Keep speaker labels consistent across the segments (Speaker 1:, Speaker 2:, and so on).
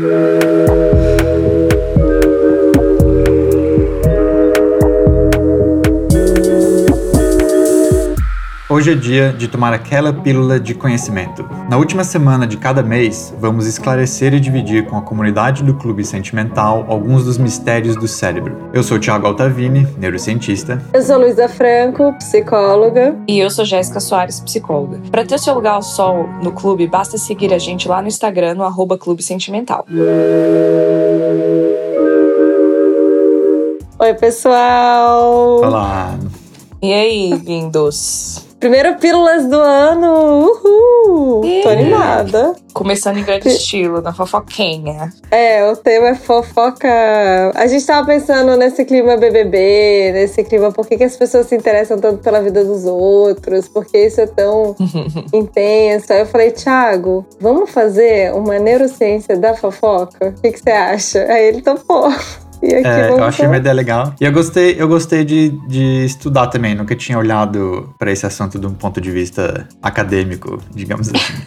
Speaker 1: Yeah. Hoje é dia de tomar aquela pílula de conhecimento. Na última semana de cada mês, vamos esclarecer e dividir com a comunidade do Clube Sentimental alguns dos mistérios do cérebro. Eu sou Thiago Altavini, neurocientista.
Speaker 2: Eu sou Luísa Franco, psicóloga.
Speaker 3: E eu sou Jéssica Soares, psicóloga. Para ter seu lugar ao sol no clube, basta seguir a gente lá no Instagram, no arroba Clube Sentimental.
Speaker 2: Oi, pessoal!
Speaker 1: Olá!
Speaker 3: E aí, lindos?
Speaker 2: Primeiro Pílulas do ano! Uhul! Tô animada.
Speaker 3: Começando em grande estilo, na fofoquinha.
Speaker 2: É, o tema é fofoca. A gente tava pensando nesse clima BBB, nesse clima por que, que as pessoas se interessam tanto pela vida dos outros, por que isso é tão intenso. Aí eu falei, Thiago, vamos fazer uma neurociência da fofoca? O que, que você acha? Aí ele topou.
Speaker 1: É, eu achei uma ideia legal. E eu gostei, eu gostei de, de estudar também. Nunca tinha olhado para esse assunto de um ponto de vista acadêmico, digamos assim.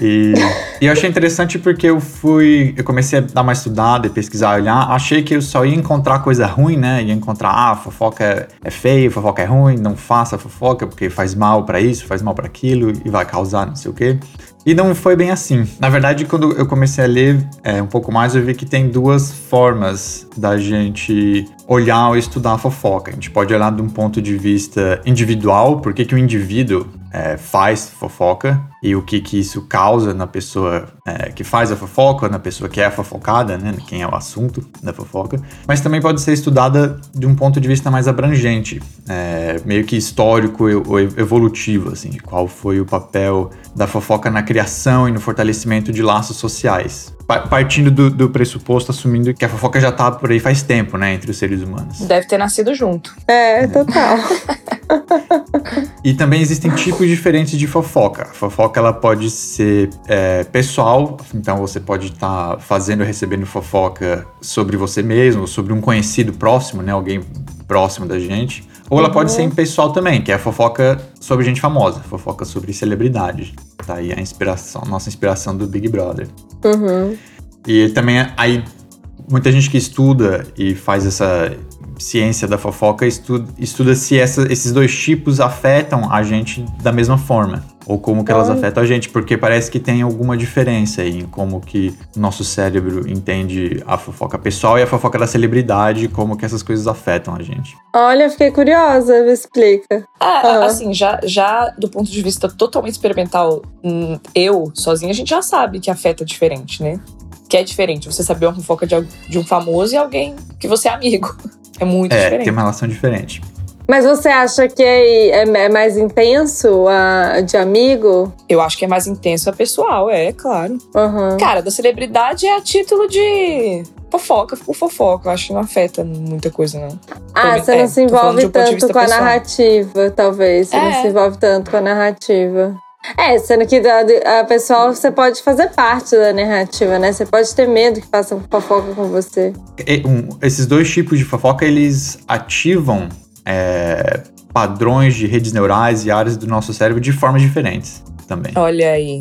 Speaker 1: E, e eu achei interessante porque eu fui. Eu comecei a dar uma estudada e pesquisar, olhar. Achei que eu só ia encontrar coisa ruim, né? Ia encontrar, ah, fofoca é, é feio, fofoca é ruim, não faça fofoca porque faz mal para isso, faz mal para aquilo e vai causar não sei o quê. E não foi bem assim. Na verdade, quando eu comecei a ler é, um pouco mais, eu vi que tem duas formas da gente olhar ou estudar a fofoca. A gente pode olhar de um ponto de vista individual, por que, que o indivíduo é, faz fofoca e o que, que isso causa na pessoa é, que faz a fofoca, na pessoa que é fofocada, né, quem é o assunto da fofoca. Mas também pode ser estudada de um ponto de vista mais abrangente, é, meio que histórico ou evolutivo, assim, de qual foi o papel da fofoca na criação e no fortalecimento de laços sociais. Partindo do, do, pressuposto, assumindo que a fofoca já tá por aí faz tempo, né, entre os seres humanos.
Speaker 3: Deve ter nascido junto.
Speaker 2: É, total.
Speaker 1: e também existem tipos diferentes de fofoca. A fofoca ela pode ser é, pessoal, então você pode estar tá fazendo e recebendo fofoca sobre você mesmo, ou sobre um conhecido próximo, né, alguém próximo da gente. Ou ela uhum. pode ser impessoal também, que é a fofoca sobre gente famosa, fofoca sobre celebridade. Tá aí a inspiração, nossa inspiração do Big Brother.
Speaker 2: Uhum.
Speaker 1: E também aí muita gente que estuda e faz essa ciência da fofoca estuda, estuda se essa, esses dois tipos afetam a gente da mesma forma. Ou como que elas afetam a gente, porque parece que tem alguma diferença em como que nosso cérebro entende a fofoca pessoal e a fofoca da celebridade, como que essas coisas afetam a gente.
Speaker 2: Olha, fiquei curiosa, me explica.
Speaker 3: É, uhum. assim, já, já do ponto de vista totalmente experimental, hum, eu, sozinha, a gente já sabe que afeta diferente, né? Que é diferente você saber uma fofoca de, de um famoso e alguém que você é amigo. É muito
Speaker 1: é,
Speaker 3: diferente.
Speaker 1: tem uma relação diferente.
Speaker 2: Mas você acha que é, é, é, mais intenso a de amigo?
Speaker 3: Eu acho que é mais intenso a pessoal, é, claro.
Speaker 2: Uhum.
Speaker 3: Cara, da celebridade é a título de fofoca por fofoca. Eu acho que não afeta muita coisa, não.
Speaker 2: Ah, você não é, se envolve tanto com a pessoal. narrativa, talvez. Você não
Speaker 3: É.
Speaker 2: se envolve tanto com a narrativa. É, sendo que a, a pessoal você pode fazer parte da narrativa, né? Você pode ter medo que façam fofoca com você.
Speaker 1: E, um, esses dois tipos de fofoca, eles ativam é, padrões de redes neurais e áreas do nosso cérebro de formas diferentes também.
Speaker 3: Olha aí.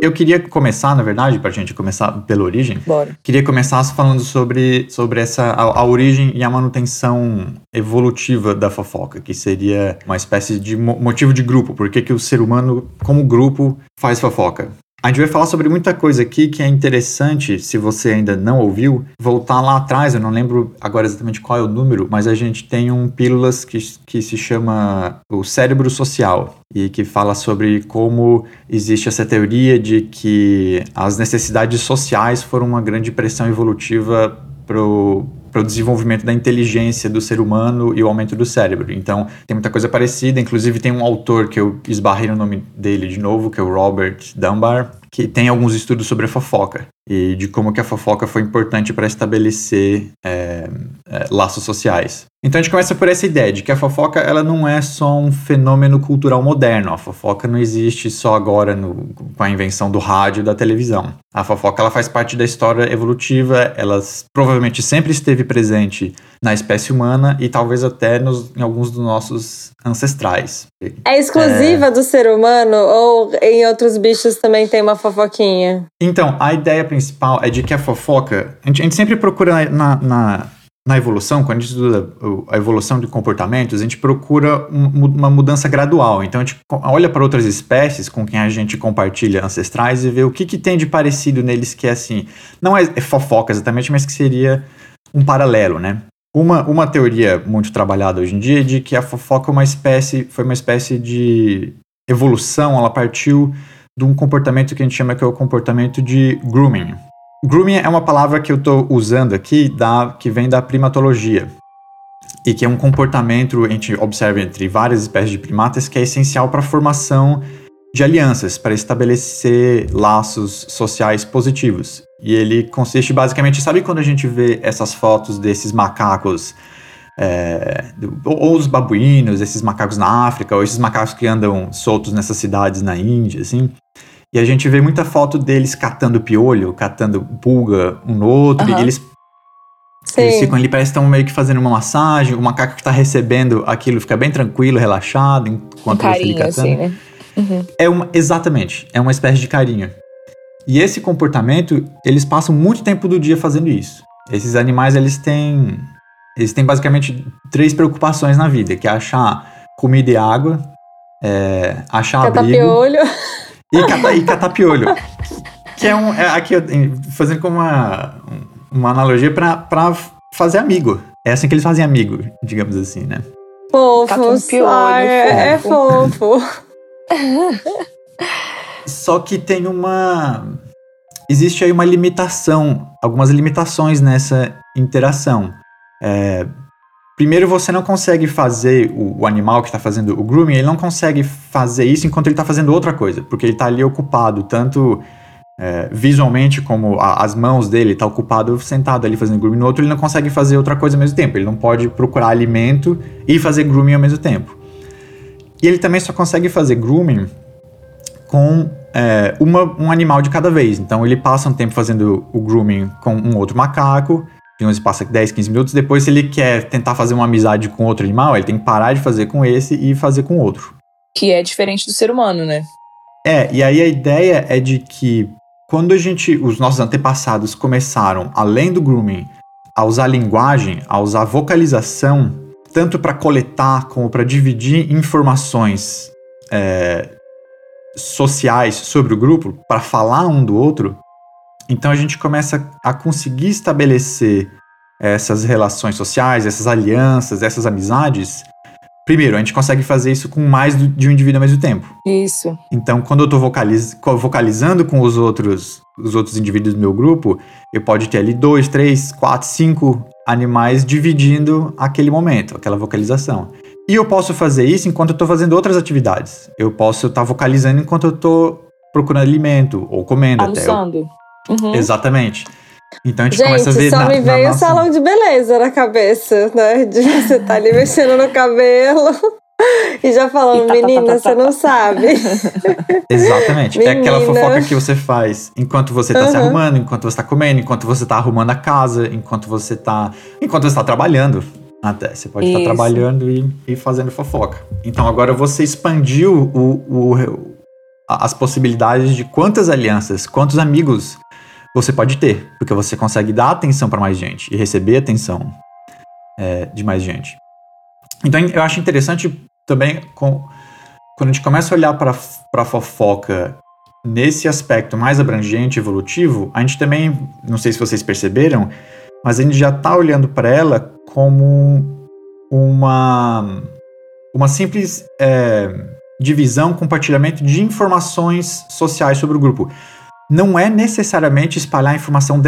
Speaker 1: Eu queria começar, na verdade, pra gente começar pela origem.
Speaker 3: Bora.
Speaker 1: Queria começar falando sobre, sobre essa, a, a origem e a manutenção evolutiva da fofoca, que seria uma espécie de mo motivo de grupo. Por que, que o ser humano, como grupo, faz fofoca? A gente vai falar sobre muita coisa aqui que é interessante, se você ainda não ouviu, voltar lá atrás, eu não lembro agora exatamente qual é o número, mas a gente tem um pílulas que, que se chama o cérebro social e que fala sobre como existe essa teoria de que as necessidades sociais foram uma grande pressão evolutiva pro para o desenvolvimento da inteligência do ser humano e o aumento do cérebro. Então, tem muita coisa parecida. Inclusive, tem um autor que eu esbarrei no nome dele de novo, que é o Robert Dunbar, que tem alguns estudos sobre a fofoca e de como que a fofoca foi importante para estabelecer é, é, laços sociais. Então a gente começa por essa ideia de que a fofoca ela não é só um fenômeno cultural moderno. A fofoca não existe só agora no, com a invenção do rádio e da televisão. A fofoca ela faz parte da história evolutiva. Ela provavelmente sempre esteve presente na espécie humana e talvez até nos, em alguns dos nossos ancestrais.
Speaker 2: É exclusiva é... do ser humano ou em outros bichos também tem uma fofoquinha?
Speaker 1: Então, a ideia principal é de que a fofoca. A gente, a gente sempre procura na, na, na, evolução, quando a gente estuda a evolução de comportamentos, a gente procura uma mudança gradual. Então, a gente olha para outras espécies com quem a gente compartilha ancestrais e vê o que, que tem de parecido neles que é assim. Não é, é fofoca exatamente, mas que seria um paralelo, né? Uma, uma teoria muito trabalhada hoje em dia é de que a fofoca é uma espécie, foi uma espécie de evolução, ela partiu de um comportamento que a gente chama que é o comportamento de grooming. Grooming é uma palavra que eu estou usando aqui, da, que vem da primatologia, e que é um comportamento, a gente observa entre várias espécies de primatas, que é essencial para a formação de alianças, para estabelecer laços sociais positivos. E ele consiste basicamente, sabe quando a gente vê essas fotos desses macacos, é, ou os babuínos, esses macacos na África, ou esses macacos que andam soltos nessas cidades na Índia, assim. E a gente vê muita foto deles catando piolho, catando pulga um no outro, uhum. e eles Eles ficam ali, parece que estão meio que fazendo uma massagem. O macaco que está recebendo aquilo fica bem tranquilo, relaxado, enquanto um carinho, ele catando. Assim, né? Uhum. É uma, exatamente, é uma espécie de carinho. E esse comportamento, eles passam muito tempo do dia fazendo isso. Esses animais, eles têm, eles têm basicamente três preocupações na vida, que é achar comida e água, é, achar
Speaker 2: catar
Speaker 1: abrigo...
Speaker 2: Piolho.
Speaker 1: E catar, e catar piolho. Que é um... É, aqui, fazendo como uma, uma analogia para fazer amigo. É assim que eles fazem amigo, digamos assim, né?
Speaker 2: Fofo, ai, é fofo. É fofo.
Speaker 1: Só que tem uma. Existe aí uma limitação, algumas limitações nessa interação. É, primeiro, você não consegue fazer o, o animal que está fazendo o grooming, ele não consegue fazer isso enquanto ele está fazendo outra coisa, porque ele está ali ocupado, tanto é, visualmente como a, as mãos dele, está ocupado sentado ali fazendo grooming. No outro, ele não consegue fazer outra coisa ao mesmo tempo, ele não pode procurar alimento e fazer grooming ao mesmo tempo. E ele também só consegue fazer grooming com é, uma, um animal de cada vez. Então ele passa um tempo fazendo o grooming com um outro macaco, digamos, passa 10, 15 minutos. Depois, se ele quer tentar fazer uma amizade com outro animal, ele tem que parar de fazer com esse e fazer com outro.
Speaker 3: Que é diferente do ser humano, né?
Speaker 1: É, e aí a ideia é de que quando a gente, os nossos antepassados começaram, além do grooming, a usar linguagem, a usar vocalização, tanto para coletar como para dividir informações é, sociais sobre o grupo para falar um do outro, então a gente começa a conseguir estabelecer essas relações sociais, essas alianças, essas amizades. Primeiro, a gente consegue fazer isso com mais de um indivíduo ao mesmo tempo.
Speaker 3: Isso.
Speaker 1: Então, quando eu estou vocaliz vocalizando com os outros, os outros indivíduos do meu grupo, eu pode ter ali dois, três, quatro, cinco animais dividindo aquele momento, aquela vocalização. E eu posso fazer isso enquanto eu estou fazendo outras atividades. Eu posso estar tá vocalizando enquanto eu estou procurando alimento ou comendo
Speaker 3: Almoçando.
Speaker 1: até. Uhum. Exatamente. Então a gente,
Speaker 2: gente
Speaker 1: começa a ver.
Speaker 2: Só
Speaker 1: na,
Speaker 2: me veio o nossa... salão de beleza na cabeça, né? De você estar tá ali mexendo no cabelo. E já falando, tá, tá, tá, menina, você não sabe.
Speaker 1: Exatamente. Menina. É aquela fofoca que você faz enquanto você tá uhum. se arrumando, enquanto você tá comendo, enquanto você tá arrumando a casa, enquanto você tá. Enquanto você tá trabalhando. Até. Você pode estar trabalhando e, e fazendo fofoca. Então agora você expandiu o, o, as possibilidades de quantas alianças, quantos amigos você pode ter. Porque você consegue dar atenção para mais gente e receber atenção é, de mais gente. Então eu acho interessante também com, quando a gente começa a olhar para a fofoca nesse aspecto mais abrangente, evolutivo, a gente também, não sei se vocês perceberam, mas a gente já está olhando para ela como uma, uma simples é, divisão, compartilhamento de informações sociais sobre o grupo. Não é necessariamente espalhar informação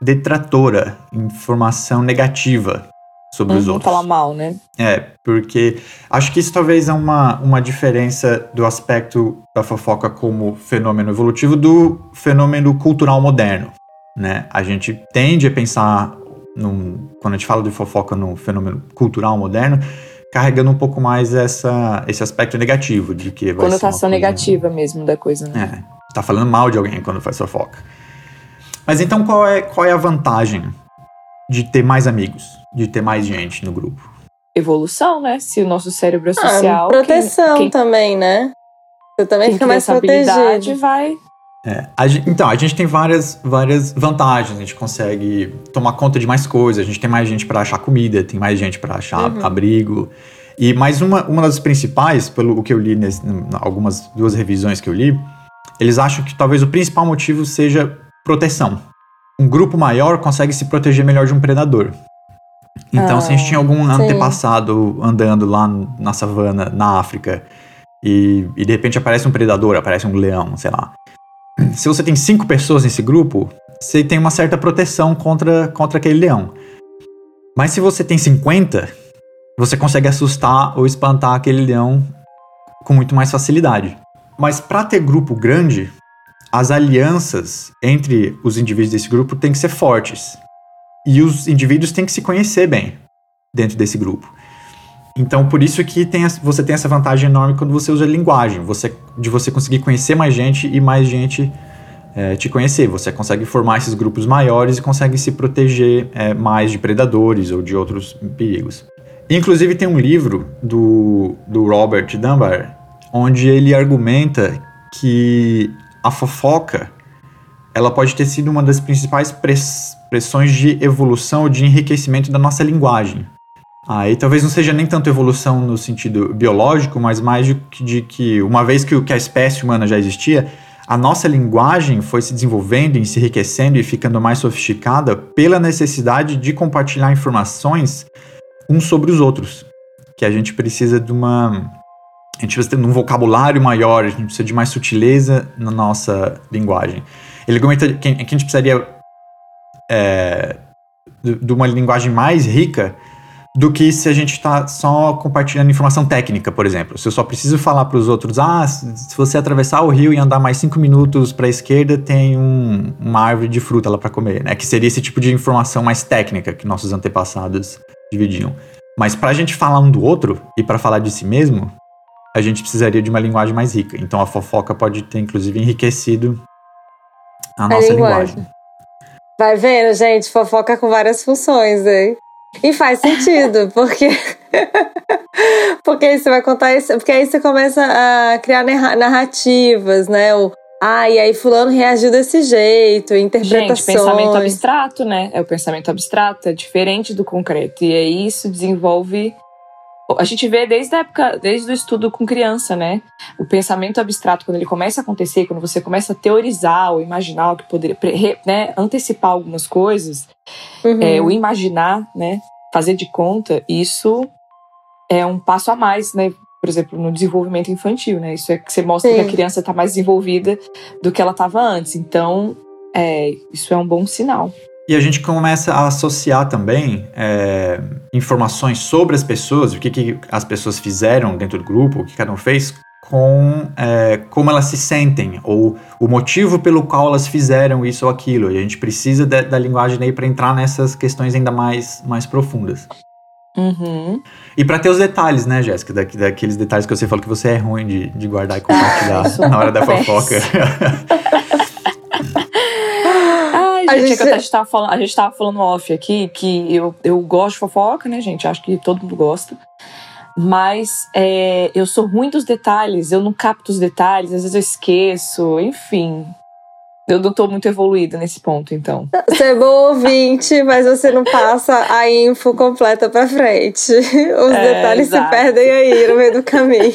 Speaker 1: detratora, informação negativa sobre
Speaker 3: uhum,
Speaker 1: os outros.
Speaker 3: Falar mal, né?
Speaker 1: É, porque acho que isso talvez é uma, uma diferença do aspecto da fofoca como fenômeno evolutivo do fenômeno cultural moderno né? A gente tende a pensar, num, quando a gente fala de fofoca no fenômeno cultural moderno, carregando um pouco mais essa, esse aspecto negativo de que vai
Speaker 3: Conotação negativa mesmo da coisa, né?
Speaker 1: É, tá falando mal de alguém quando faz fofoca. Mas então qual é, qual é a vantagem de ter mais amigos, de ter mais gente no grupo?
Speaker 3: Evolução, né? Se o nosso cérebro é social.
Speaker 2: Ah, proteção quem, quem, também, né? Você também fica mais protegido.
Speaker 3: vai.
Speaker 1: É, a gente, então, a gente tem várias, várias vantagens. A gente consegue tomar conta de mais coisas. A gente tem mais gente para achar comida, tem mais gente para achar uhum. abrigo. E mais uma, uma das principais, pelo que eu li, nesse, algumas duas revisões que eu li, eles acham que talvez o principal motivo seja proteção. Um grupo maior consegue se proteger melhor de um predador. Então, ah, se a gente tinha algum sim. antepassado andando lá na savana, na África, e, e de repente aparece um predador, aparece um leão, sei lá. Se você tem cinco pessoas nesse grupo, você tem uma certa proteção contra, contra aquele leão. Mas se você tem 50, você consegue assustar ou espantar aquele leão com muito mais facilidade. Mas para ter grupo grande, as alianças entre os indivíduos desse grupo têm que ser fortes. E os indivíduos têm que se conhecer bem dentro desse grupo. Então, por isso que tem, você tem essa vantagem enorme quando você usa linguagem, você, de você conseguir conhecer mais gente e mais gente é, te conhecer. Você consegue formar esses grupos maiores e consegue se proteger é, mais de predadores ou de outros perigos. Inclusive, tem um livro do, do Robert Dunbar onde ele argumenta que a fofoca ela pode ter sido uma das principais pressões de evolução ou de enriquecimento da nossa linguagem. Aí talvez não seja nem tanto evolução no sentido biológico, mas mais de, de que, uma vez que, que a espécie humana já existia, a nossa linguagem foi se desenvolvendo e se enriquecendo e ficando mais sofisticada pela necessidade de compartilhar informações uns sobre os outros. Que a gente precisa de uma. A gente precisa de um vocabulário maior, a gente precisa de mais sutileza na nossa linguagem. Ele comenta que, que a gente precisaria é, de uma linguagem mais rica do que se a gente está só compartilhando informação técnica, por exemplo. Se eu só preciso falar para os outros, ah, se você atravessar o rio e andar mais cinco minutos para a esquerda, tem um, uma árvore de fruta lá para comer, né? Que seria esse tipo de informação mais técnica que nossos antepassados dividiam. Mas para a gente falar um do outro e para falar de si mesmo, a gente precisaria de uma linguagem mais rica. Então a fofoca pode ter, inclusive, enriquecido a, a nossa linguagem. linguagem.
Speaker 2: Vai vendo, gente, fofoca com várias funções, hein? E faz sentido, porque. porque aí você vai contar isso. Porque aí você começa a criar narrativas, né? O, ah, e aí fulano reagiu desse jeito, interpretações.
Speaker 3: Gente, pensamento abstrato, né? É o pensamento abstrato, é diferente do concreto. E aí isso desenvolve. A gente vê desde a época, desde o estudo com criança, né? O pensamento abstrato, quando ele começa a acontecer, quando você começa a teorizar ou imaginar o que poderia, né, antecipar algumas coisas, uhum. é, o imaginar, né? Fazer de conta, isso é um passo a mais, né? Por exemplo, no desenvolvimento infantil, né? Isso é que você mostra Sim. que a criança está mais desenvolvida do que ela estava antes. Então, é, isso é um bom sinal.
Speaker 1: E a gente começa a associar também é, informações sobre as pessoas, o que, que as pessoas fizeram dentro do grupo, o que cada um fez, com é, como elas se sentem ou o motivo pelo qual elas fizeram isso ou aquilo. E a gente precisa de, da linguagem aí para entrar nessas questões ainda mais, mais profundas.
Speaker 3: Uhum.
Speaker 1: E para ter os detalhes, né, Jéssica? Da, daqueles detalhes que você falou que você é ruim de, de guardar e compartilhar na hora da fofoca.
Speaker 3: Ai, gente, que a gente, tava falando, a gente tava falando off aqui que eu, eu gosto de fofoca, né, gente? Acho que todo mundo gosta. Mas é, eu sou ruim dos detalhes, eu não capto os detalhes, às vezes eu esqueço, enfim. Eu não tô muito evoluída nesse ponto, então.
Speaker 2: Você é bom ouvinte, mas você não passa a info completa pra frente. Os é, detalhes exato. se perdem aí no meio do caminho.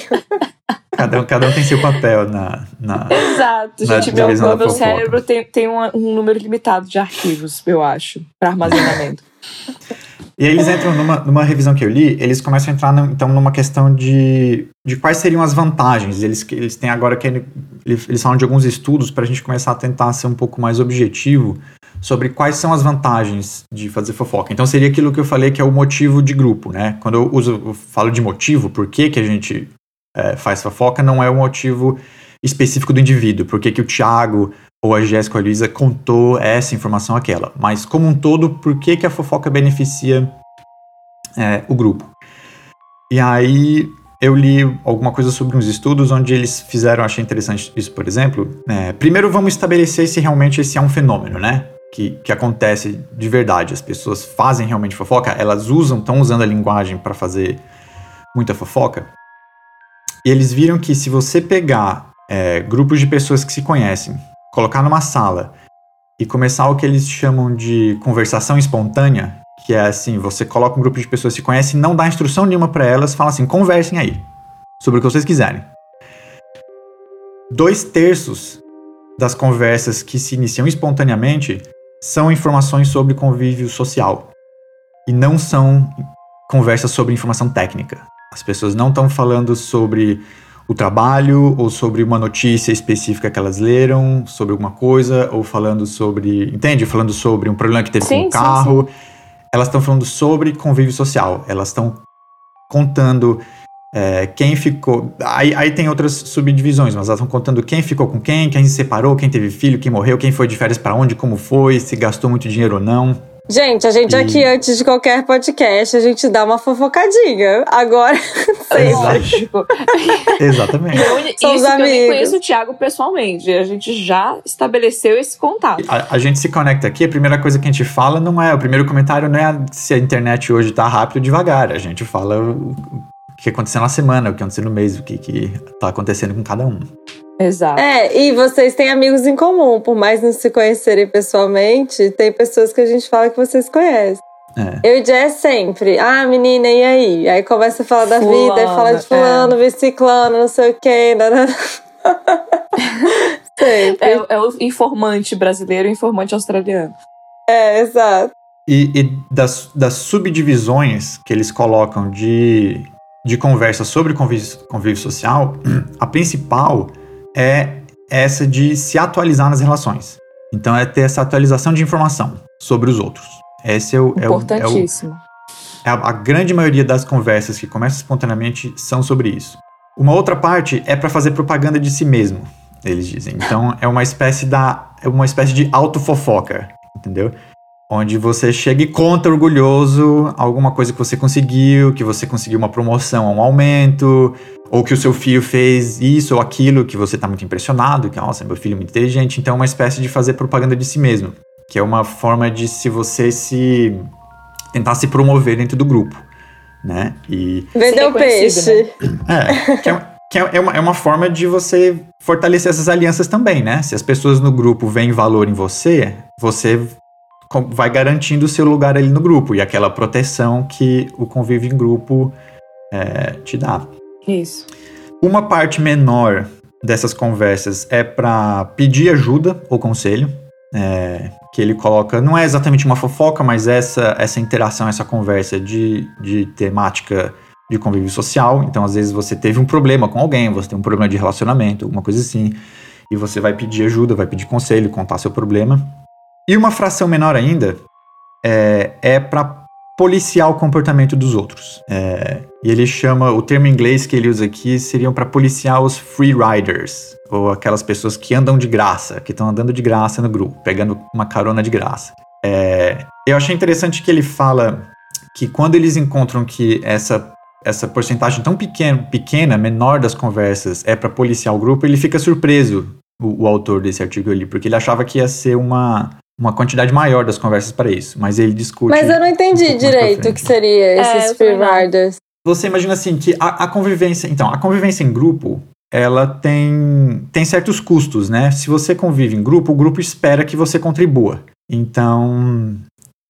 Speaker 1: Cada um, cada um tem seu papel na. na
Speaker 3: exato, na gente. Meu, meu cérebro tem, tem um, um número limitado de arquivos, eu acho, para armazenamento.
Speaker 1: E aí eles entram numa, numa revisão que eu li, eles começam a entrar no, então numa questão de, de quais seriam as vantagens. Eles, eles têm agora que eles, falam de alguns estudos para a gente começar a tentar ser um pouco mais objetivo sobre quais são as vantagens de fazer fofoca. Então seria aquilo que eu falei que é o motivo de grupo, né? Quando eu uso, eu falo de motivo, por que, que a gente é, faz fofoca, não é o motivo específico do indivíduo. Por que, que o Thiago ou a Jéssica ou a Luísa contou essa informação aquela, mas como um todo, por que, que a fofoca beneficia é, o grupo. E aí eu li alguma coisa sobre uns estudos onde eles fizeram, achei interessante isso, por exemplo. É, primeiro vamos estabelecer se realmente esse é um fenômeno, né? que, que acontece de verdade, as pessoas fazem realmente fofoca, elas usam, estão usando a linguagem para fazer muita fofoca. E eles viram que se você pegar é, grupos de pessoas que se conhecem, colocar numa sala e começar o que eles chamam de conversação espontânea, que é assim, você coloca um grupo de pessoas que se conhecem, não dá instrução nenhuma para elas, fala assim, conversem aí sobre o que vocês quiserem. Dois terços das conversas que se iniciam espontaneamente são informações sobre convívio social e não são conversas sobre informação técnica. As pessoas não estão falando sobre o trabalho ou sobre uma notícia específica que elas leram, sobre alguma coisa, ou falando sobre. Entende? Falando sobre um problema que teve sim, com o carro. Sim, sim. Elas estão falando sobre convívio social. Elas estão contando é, quem ficou. Aí, aí tem outras subdivisões, mas elas estão contando quem ficou com quem, quem se separou, quem teve filho, quem morreu, quem foi de férias para onde, como foi, se gastou muito dinheiro ou não.
Speaker 2: Gente, a gente e... aqui, antes de qualquer podcast, a gente dá uma fofocadinha. Agora,
Speaker 1: sempre. Exatamente.
Speaker 3: Eu, Somos isso amigos. eu nem conheço o Thiago pessoalmente. A gente já estabeleceu esse contato.
Speaker 1: A, a, gente se conecta aqui, a primeira coisa que a gente fala não é... O primeiro comentário não é se a internet hoje tá rápido ou devagar. A gente fala o, o que aconteceu na semana, o que aconteceu no mês, o que, que tá acontecendo com cada um.
Speaker 3: Exato.
Speaker 2: É, e vocês têm amigos em comum, por mais não se conhecerem pessoalmente, tem pessoas que a gente fala que vocês conhecem. É. Eu e Jess sempre, ah, menina, e aí? Aí começa a falar da fulano, vida, aí fala de fulano, é. biciclano, não sei o quê. Né, né.
Speaker 3: sempre. É, é, o informante brasileiro e o informante australiano.
Speaker 2: É, exato.
Speaker 1: E, e das, das subdivisões que eles colocam de, de conversa sobre convívio, convívio social, a principal é essa de se atualizar nas relações. Então é ter essa atualização de informação sobre os outros. Esse é o.
Speaker 3: Importantíssimo.
Speaker 1: É, o, é a, a grande maioria das conversas que começam espontaneamente são sobre isso. Uma outra parte é para fazer propaganda de si mesmo, eles dizem. Então é uma espécie da. É uma espécie de autofofoca, entendeu? Onde você chega e conta orgulhoso alguma coisa que você conseguiu, que você conseguiu uma promoção, um aumento, ou que o seu filho fez isso ou aquilo que você está muito impressionado, que, nossa, meu filho é muito inteligente. Então, é uma espécie de fazer propaganda de si mesmo, que é uma forma de se você se tentar se promover dentro do grupo, né?
Speaker 2: E vender o peixe.
Speaker 1: Né? É, que, é, que é, é, uma, é uma forma de você fortalecer essas alianças também, né? Se as pessoas no grupo veem valor em você, você vai garantindo o seu lugar ali no grupo e aquela proteção que o convívio em grupo é, te dá.
Speaker 3: Isso.
Speaker 1: Uma parte menor dessas conversas é para pedir ajuda ou conselho. É, que ele coloca, não é exatamente uma fofoca, mas essa, essa interação, essa conversa de, de temática de convívio social. Então, às vezes, você teve um problema com alguém, você tem um problema de relacionamento, alguma coisa assim, e você vai pedir ajuda, vai pedir conselho, contar seu problema. E uma fração menor ainda é, é para policiar o comportamento dos outros. É, e ele chama, o termo em inglês que ele usa aqui seriam para policiar os free riders, ou aquelas pessoas que andam de graça, que estão andando de graça no grupo, pegando uma carona de graça. É, eu achei interessante que ele fala que quando eles encontram que essa essa porcentagem tão pequena, menor das conversas é para policiar o grupo, ele fica surpreso, o, o autor desse artigo ali, porque ele achava que ia ser uma, uma quantidade maior das conversas para isso, mas ele discute.
Speaker 2: Mas eu não entendi um direito o que seria é, esses é, free riders.
Speaker 1: Você imagina assim que a, a, convivência, então, a convivência em grupo, ela tem tem certos custos, né? Se você convive em grupo, o grupo espera que você contribua. Então,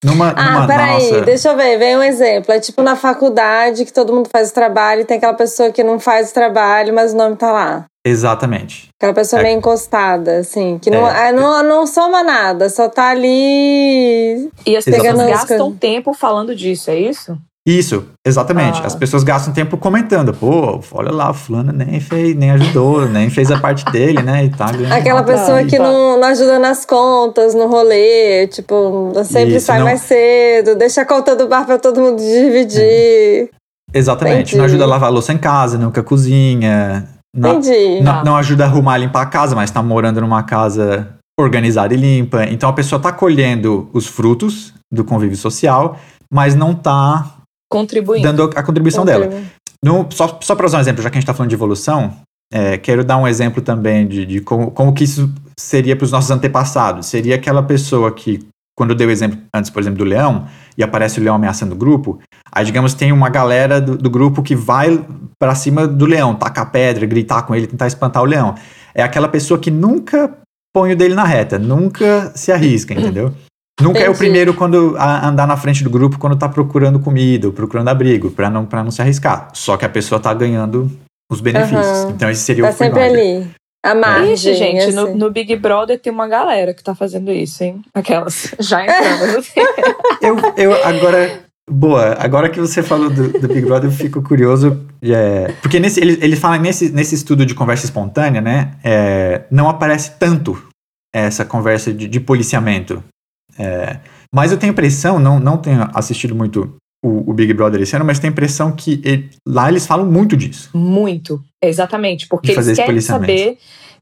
Speaker 1: numa,
Speaker 2: ah,
Speaker 1: numa,
Speaker 2: peraí, nossa... deixa eu ver, vem um exemplo. É tipo na faculdade que todo mundo faz o trabalho e tem aquela pessoa que não faz o trabalho, mas o nome tá lá.
Speaker 1: Exatamente.
Speaker 2: Aquela pessoa é. meio encostada, assim, que não, é. não, não soma nada, só tá ali.
Speaker 3: E as pessoas gastam tempo falando disso, é isso?
Speaker 1: Isso, exatamente. Ah. As pessoas gastam tempo comentando. Pô, olha lá, o fulano nem fez, nem ajudou, nem fez a parte dele, né? E tá ganhando
Speaker 2: Aquela pessoa que não, não ajuda nas contas, no rolê, tipo, sempre Isso, sai não... mais cedo, deixa a conta do bar pra todo mundo dividir. É.
Speaker 1: Exatamente. Entendi. Não ajuda a lavar a louça em casa, nunca cozinha. Não,
Speaker 2: Entendi.
Speaker 1: Não, não ajuda a arrumar e limpar a casa, mas tá morando numa casa organizada e limpa. Então a pessoa tá colhendo os frutos do convívio social, mas não tá
Speaker 3: Contribuindo.
Speaker 1: Dando a contribuição dela. No, só só para usar um exemplo, já que a gente está falando de evolução, é, quero dar um exemplo também de, de como, como que isso seria para os nossos antepassados. Seria aquela pessoa que, quando eu dei o exemplo antes, por exemplo, do leão, e aparece o leão ameaçando o grupo, aí, digamos, tem uma galera do, do grupo que vai para cima do leão, tacar pedra, gritar com ele, tentar espantar o leão. É aquela pessoa que nunca põe o dele na reta, nunca se arrisca, entendeu? Nunca é o
Speaker 2: Entendi.
Speaker 1: primeiro quando a andar na frente do grupo quando tá procurando comida ou procurando abrigo, pra não, pra não se arriscar. Só que a pessoa tá ganhando os benefícios.
Speaker 2: Aham.
Speaker 1: Então esse seria
Speaker 2: Tá
Speaker 1: o
Speaker 2: sempre ali. A margem.
Speaker 3: Ixi, gente, no,
Speaker 2: assim.
Speaker 3: no Big Brother tem uma galera que tá fazendo isso, hein? Aquelas já entrando.
Speaker 1: Eu, eu agora. Boa, agora que você falou do, do Big Brother, eu fico curioso. é, porque nesse, ele, ele fala nesse, nesse estudo de conversa espontânea, né? é, não aparece tanto essa conversa de, de policiamento. É, mas eu tenho a impressão, não, não tenho assistido muito o, o Big Brother esse ano, mas tenho a impressão que ele- lá eles falam muito disso.
Speaker 3: Muito. Exatamente. Porque eles querem saber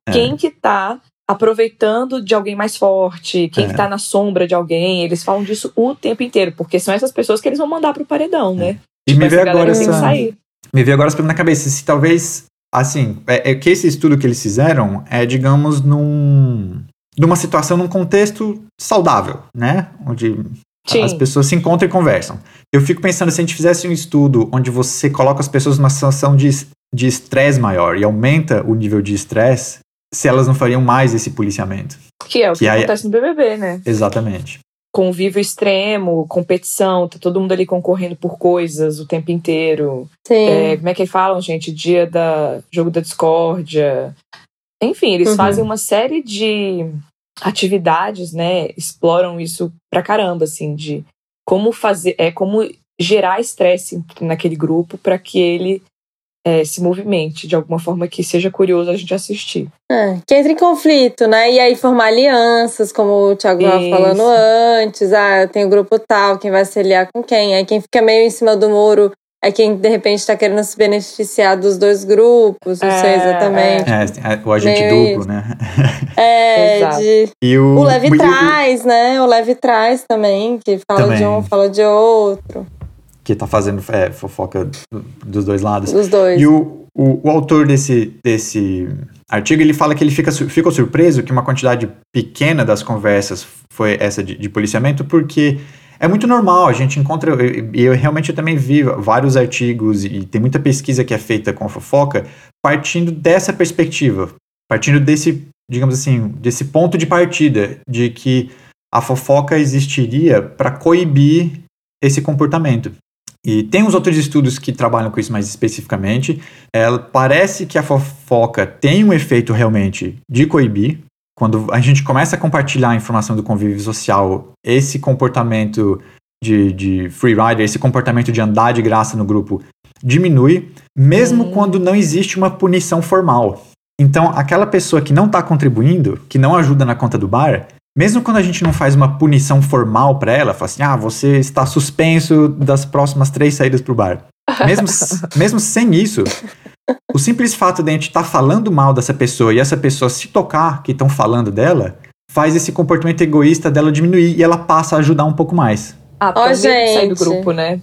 Speaker 1: É.
Speaker 3: quem que tá aproveitando de alguém mais forte, quem
Speaker 1: É.
Speaker 3: que tá na sombra de alguém. Eles falam disso o tempo inteiro, porque são essas pessoas que eles vão mandar pro paredão, né?
Speaker 1: E
Speaker 3: Tipo,
Speaker 1: me veio agora essa. Me veio agora essa na cabeça, se talvez, assim, é, é que esse estudo que eles fizeram é, digamos, num, numa situação, num contexto saudável, né? Onde
Speaker 3: Sim.
Speaker 1: as pessoas se encontram e conversam. Eu fico pensando, se a gente fizesse um estudo onde você coloca as pessoas numa situação de de estresse maior e aumenta o nível de estresse, se elas não fariam mais esse policiamento.
Speaker 3: Que é o que,
Speaker 1: Que aí-
Speaker 3: acontece no BBB, né?
Speaker 1: Exatamente.
Speaker 3: Convívio extremo, competição, tá todo mundo ali concorrendo por coisas o tempo inteiro.
Speaker 2: Sim.
Speaker 3: É, como é que falam, gente? Dia da jogo da discórdia. Enfim, eles
Speaker 2: Uhum.
Speaker 3: fazem uma série de atividades, né? Exploram isso pra caramba, assim, de como fazer, é como gerar estresse naquele grupo para que ele é, se movimente de alguma forma que seja curioso a gente assistir.
Speaker 2: É, que entra em conflito, né? E aí formar alianças, como o Thiago estava falando antes. Ah, tem o grupo tal, quem vai se aliar com quem. Aí quem fica meio em cima do muro é quem, de repente, está querendo se beneficiar dos dois grupos. Não sei
Speaker 3: É,
Speaker 2: exatamente.
Speaker 1: É, é, o agente
Speaker 2: Meio
Speaker 1: duplo, né?
Speaker 2: É,
Speaker 3: Exato.
Speaker 2: de...
Speaker 1: E o,
Speaker 2: O leve
Speaker 1: e o-
Speaker 2: né? O leve trás também, que fala
Speaker 1: Também.
Speaker 2: de um, fala de outro.
Speaker 1: que tá fazendo é, fofoca do- dos dois lados.
Speaker 2: Os dois.
Speaker 1: E o, o, o autor desse, desse artigo, ele fala que ele fica, ficou surpreso que uma quantidade pequena das conversas foi essa de, de policiamento, porque é muito normal, a gente encontra, e eu, realmente eu também vi vários artigos e tem muita pesquisa que é feita com fofoca partindo dessa perspectiva, partindo desse, digamos assim, desse ponto de partida, de que a fofoca existiria para coibir esse comportamento. E tem uns outros estudos que trabalham com isso mais especificamente. Ela parece que a fofoca tem um efeito realmente de coibir. Quando a gente começa a compartilhar a informação do convívio social, esse comportamento de, de free rider, esse comportamento de andar de graça no grupo diminui, mesmo
Speaker 3: Hum.
Speaker 1: quando não existe uma punição formal. Então, aquela pessoa que não está contribuindo, que não ajuda na conta do bar, mesmo quando a gente não faz uma punição formal para ela, fala assim, ah, você está suspenso das próximas três saídas pro bar. Mesmo, mesmo sem isso, o simples fato de a gente estar falando mal dessa pessoa e essa pessoa se tocar que estão falando dela, faz esse comportamento egoísta dela diminuir e ela passa a ajudar um pouco mais.
Speaker 3: Ah, porque
Speaker 2: Ó,
Speaker 3: é o medo de sair do
Speaker 2: gente.
Speaker 3: grupo, né?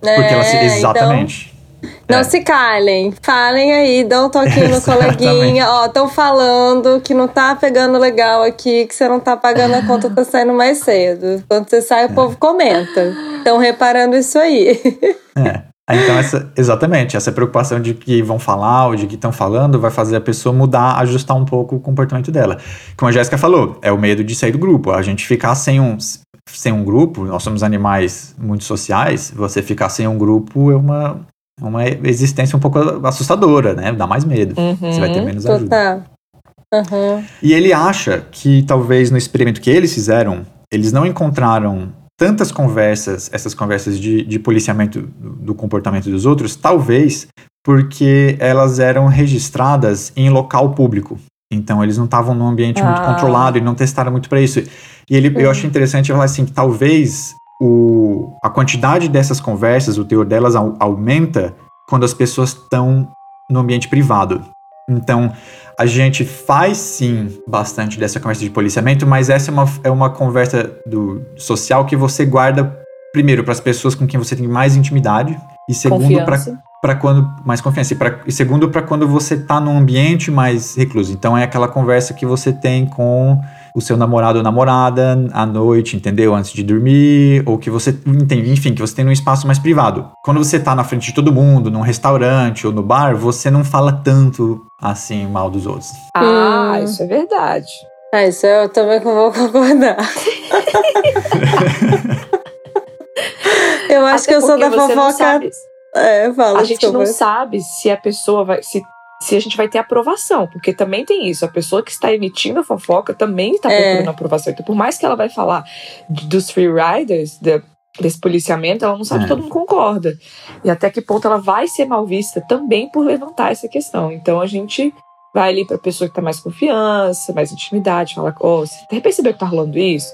Speaker 1: Porque ela se.
Speaker 2: É,
Speaker 1: Exatamente.
Speaker 2: Então, não
Speaker 1: É.
Speaker 2: se calem. Falem aí, dão um toquinho no coleguinha. Ó, estão falando que não tá pegando legal aqui, que você não tá pagando a conta, tá saindo mais cedo. Quando você sai, o povo comenta. Estão reparando isso aí.
Speaker 1: É. Aí, Então, essa, exatamente, essa preocupação de que vão falar ou de que estão falando vai fazer a pessoa mudar, ajustar um pouco o comportamento dela. Como a Jéssica falou, é o medo de sair do grupo. A gente ficar sem um, sem um grupo, nós somos animais muito sociais, você ficar sem um grupo é uma, uma existência um pouco assustadora, né? Dá mais medo.
Speaker 3: Uhum.
Speaker 1: Você vai ter menos ajuda.
Speaker 2: Total. Aham.
Speaker 1: E ele acha que talvez no experimento que eles fizeram, eles não encontraram tantas conversas, essas conversas de, de policiamento do, do comportamento dos outros, talvez porque elas eram registradas em local público. Então eles não estavam num ambiente muito
Speaker 3: Ah.
Speaker 1: controlado e não testaram muito para isso. E ele, eu
Speaker 2: Uhum.
Speaker 1: acho interessante falar assim que talvez o, a quantidade dessas conversas, o teor delas au- aumenta quando as pessoas estão no ambiente privado. Então, a gente faz sim bastante dessa conversa de policiamento, mas essa é uma, é uma conversa do social que você guarda primeiro para as pessoas com quem você tem mais intimidade e segundo para quando mais confiança e, pra, e segundo para quando você tá num ambiente mais recluso. Então é aquela conversa que você tem com o seu namorado ou namorada à noite, entendeu? Antes de dormir, ou que você entende, enfim, que você tem num espaço mais privado. Quando você tá na frente de todo mundo, num restaurante ou no bar, você não fala tanto assim mal dos outros.
Speaker 3: Ah, hum. isso é verdade.
Speaker 2: Ah, isso eu também vou concordar. eu acho Até que eu sou da fofoca. É, fala,
Speaker 3: a gente não sabe se a pessoa vai. Se, se a gente vai ter aprovação, porque também tem isso. A pessoa que está emitindo a fofoca também está é. procurando aprovação. Então, por mais que ela vai falar dos free riders, de, desse policiamento, ela não sabe é. se todo mundo concorda. E até que ponto ela vai ser mal vista também por levantar essa questão. Então a gente vai ali pra pessoa que tá mais confiança, mais intimidade, fala, ó, oh, você percebeu que tá rolando isso?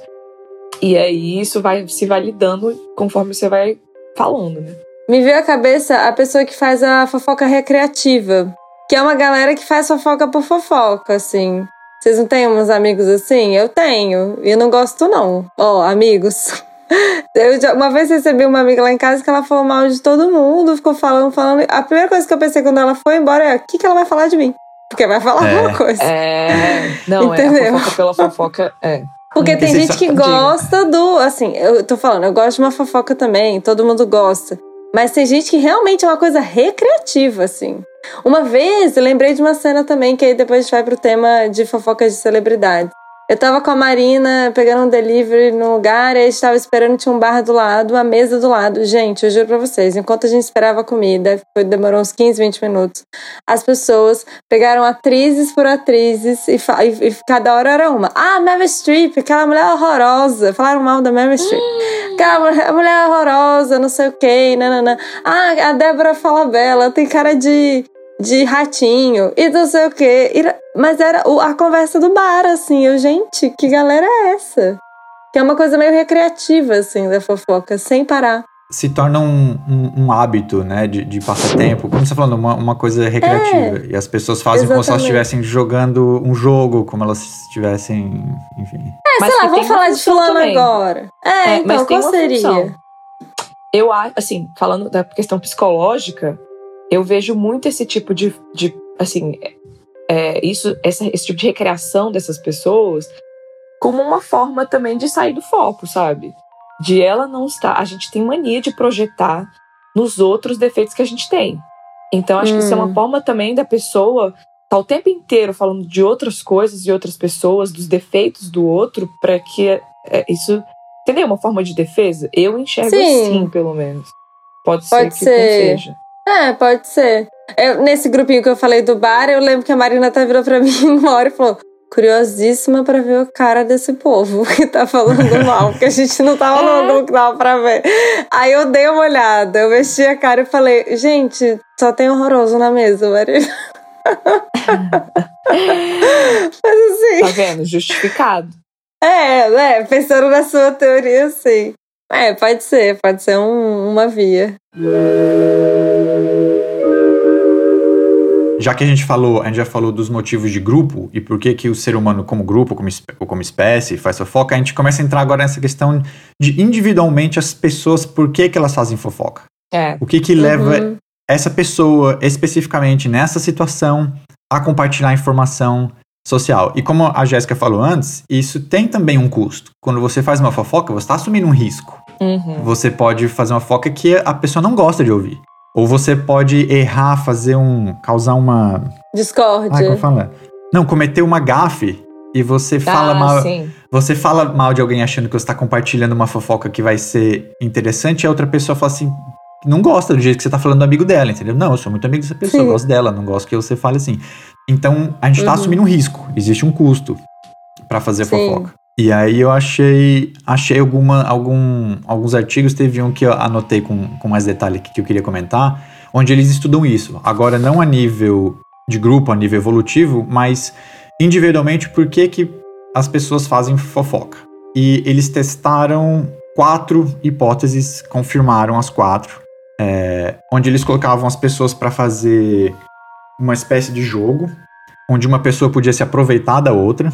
Speaker 3: E aí isso vai se validando conforme você vai falando, né?
Speaker 2: Me veio à cabeça a pessoa que faz a fofoca recreativa, que é uma galera que faz fofoca por fofoca, assim. Vocês não têm uns amigos assim? Eu tenho. E eu não gosto, não. Ó, oh, amigos. Eu já, uma vez recebi uma amiga lá em casa que ela falou mal de todo mundo, ficou falando, falando. A primeira coisa que eu pensei quando ela foi embora é: o que, que ela vai falar de mim? Porque vai falar é. alguma coisa.
Speaker 3: É. Não, Entendeu? é a fofoca pela fofoca. É.
Speaker 2: Porque tem gente que gosta do. Assim, eu tô falando, eu gosto de uma fofoca também, todo mundo gosta. Mas tem gente que realmente é uma coisa recreativa, assim. Uma vez, eu lembrei de uma cena também, que aí depois a gente vai pro tema de fofocas de celebridade. Eu tava com a Marina pegando um delivery no lugar, e a gente tava esperando, tinha um bar do lado, uma mesa do lado. Gente, eu juro pra vocês, enquanto a gente esperava a comida, foi, demorou uns 15, 20 minutos, as pessoas pegaram atrizes por atrizes e, e, e cada hora era uma. Ah, Meryl Streep, aquela mulher horrorosa. Falaram mal da Meryl Streep. Hum. Aquela mulher, mulher horrorosa, não sei o quê, nanana. Ah, a Débora fala bela, tem cara de de ratinho e não sei o quê. Mas era a conversa do bar, assim. Eu, gente, que galera é essa? Que é uma coisa meio recreativa, assim, da fofoca, sem parar.
Speaker 1: Se torna um, um, um hábito, né, de, de passatempo. Como você tá falando, uma, uma coisa recreativa. É, e as pessoas fazem exatamente. como se elas estivessem jogando um jogo, como elas estivessem, enfim.
Speaker 2: É, mas sei lá, vamos falar de fulano também. agora. É, é então, qual seria? Função.
Speaker 3: Eu acho, assim, falando da questão psicológica, eu vejo muito esse tipo de, de assim, é, isso, essa, esse tipo de recreação dessas pessoas como uma forma também de sair do foco, sabe? De ela não estar. A gente tem mania de projetar nos outros defeitos que a gente tem. Então, acho hum. que isso é uma hum. forma também da pessoa estar tá o tempo inteiro falando de outras coisas, de outras pessoas, dos defeitos do outro, para que é, isso. Entendeu? Uma forma de defesa? Eu enxergo Sim. assim, pelo menos. Pode, Pode ser que ser. não seja.
Speaker 2: É, pode ser. Eu, nesse grupinho que eu falei do bar, eu lembro que a Marina até virou pra mim uma hora e falou: curiosíssima para ver a cara desse povo que tá falando mal, porque a gente não tava no é. que dava pra ver. Aí eu dei uma olhada, eu mexi a cara e falei: gente, só tem horroroso na mesa, Marina. Mas assim.
Speaker 3: Tá vendo? Justificado.
Speaker 2: É, né? Pensando na sua teoria, sim. É, pode ser, pode ser um, uma via.
Speaker 1: Já que a gente falou, a gente já falou dos motivos de grupo e por que que o ser humano como grupo, como, ou como espécie, faz fofoca, a gente começa a entrar agora nessa questão de individualmente as pessoas, por que que elas fazem fofoca.
Speaker 3: É.
Speaker 1: O que que leva uhum. essa pessoa, especificamente nessa situação, a compartilhar informação social. E como a Jéssica falou antes, isso tem também um custo. Quando você faz uma fofoca, você está assumindo um risco.
Speaker 3: Uhum.
Speaker 1: Você pode fazer uma fofoca que a pessoa não gosta de ouvir. Ou você pode errar, fazer um. causar uma.
Speaker 2: Discórdia.
Speaker 1: Ah, como fala? Não, cometer uma gafe e você fala ah, mal. Sim. Você fala mal de alguém achando que você está compartilhando uma fofoca que vai ser interessante, e a outra pessoa fala assim. Não gosta do jeito que você tá falando do amigo dela, entendeu? Não, eu sou muito amigo dessa pessoa, eu gosto dela, não gosto que você fale assim. Então, a gente está uhum. assumindo um risco. Existe um custo para fazer Sim. fofoca. E aí eu achei, achei alguma, algum, alguns artigos, teve um que eu anotei com, com mais detalhe que eu queria comentar, onde eles estudam isso. Agora, não a nível de grupo, a nível evolutivo, mas individualmente por que, que as pessoas fazem fofoca. E eles testaram quatro hipóteses, confirmaram as quatro, é, onde eles colocavam as pessoas para fazer uma espécie de jogo, onde uma pessoa podia se aproveitar da outra.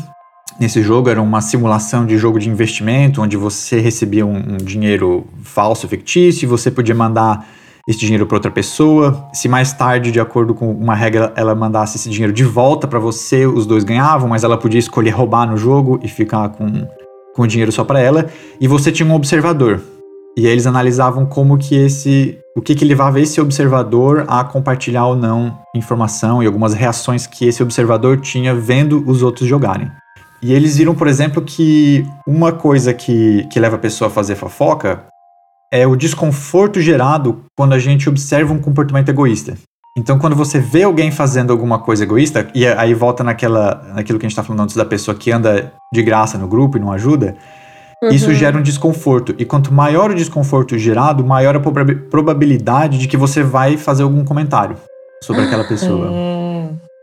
Speaker 1: Nesse jogo era uma simulação de jogo de investimento, onde você recebia um, um dinheiro falso, fictício, e você podia mandar esse dinheiro para outra pessoa. Se mais tarde, de acordo com uma regra, ela mandasse esse dinheiro de volta para você, os dois ganhavam, mas ela podia escolher roubar no jogo e ficar com, com o dinheiro só para ela. E você tinha um observador. E aí eles analisavam como que esse. o que, que levava esse observador a compartilhar ou não informação e algumas reações que esse observador tinha vendo os outros jogarem. E eles viram, por exemplo, que uma coisa que, que leva a pessoa a fazer fofoca é o desconforto gerado quando a gente observa um comportamento egoísta. Então, quando você vê alguém fazendo alguma coisa egoísta, e aí volta naquela, naquilo que a gente está falando antes da pessoa que anda de graça no grupo e não ajuda, uhum. isso gera um desconforto. E quanto maior o desconforto gerado, maior a probabilidade de que você vai fazer algum comentário sobre aquela pessoa.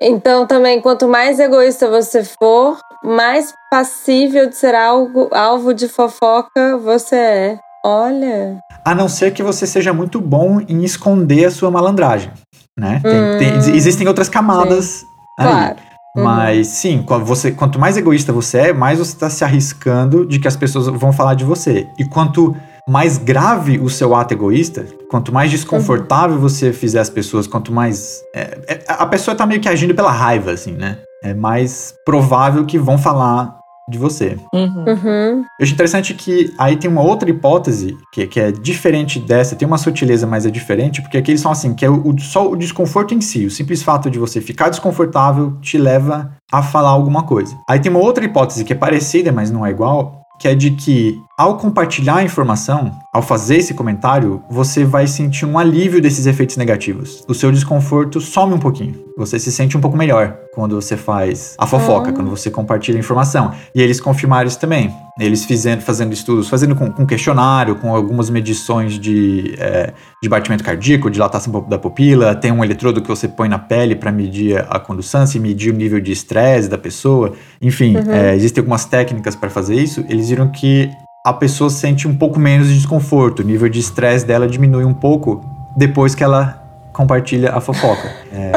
Speaker 2: Então, também, quanto mais egoísta você for, mais passível de ser algo, alvo de fofoca você é. Olha.
Speaker 1: A não ser que você seja muito bom em esconder a sua malandragem, né? Tem, tem, hum. existem outras camadas sim. aí. Claro. Uhum. Mas sim, você, quanto mais egoísta você é, mais você está se arriscando de que as pessoas vão falar de você. E quanto mais grave o seu ato egoísta, quanto mais desconfortável uhum. você fizer as pessoas, quanto mais. É, é, a pessoa está meio que agindo pela raiva, assim, né? É mais provável que vão falar de você.
Speaker 2: Uhum. Uhum.
Speaker 1: Eu acho interessante que aí tem uma outra hipótese que, que é diferente dessa, tem uma sutileza, mas é diferente, porque aqui eles são assim, que é o, só o desconforto em si, o simples fato de você ficar desconfortável te leva a falar alguma coisa. Aí tem uma outra hipótese que é parecida, mas não é igual, que é de que ao compartilhar a informação, ao fazer esse comentário, você vai sentir um alívio desses efeitos negativos. O seu desconforto some um pouquinho. Você se sente um pouco melhor quando você faz a fofoca, ah. quando você compartilha a informação. E eles confirmaram isso também. Eles fizendo, fazendo estudos, fazendo com, com questionário, com algumas medições de, é, de batimento cardíaco, dilatação da pupila. Tem um eletrodo que você põe na pele para medir a condução, e medir o nível de estresse da pessoa. Enfim, uhum. é, existem algumas técnicas para fazer isso. Eles viram que a pessoa sente um pouco menos de desconforto, o nível de estresse dela diminui um pouco depois que ela compartilha a fofoca. É,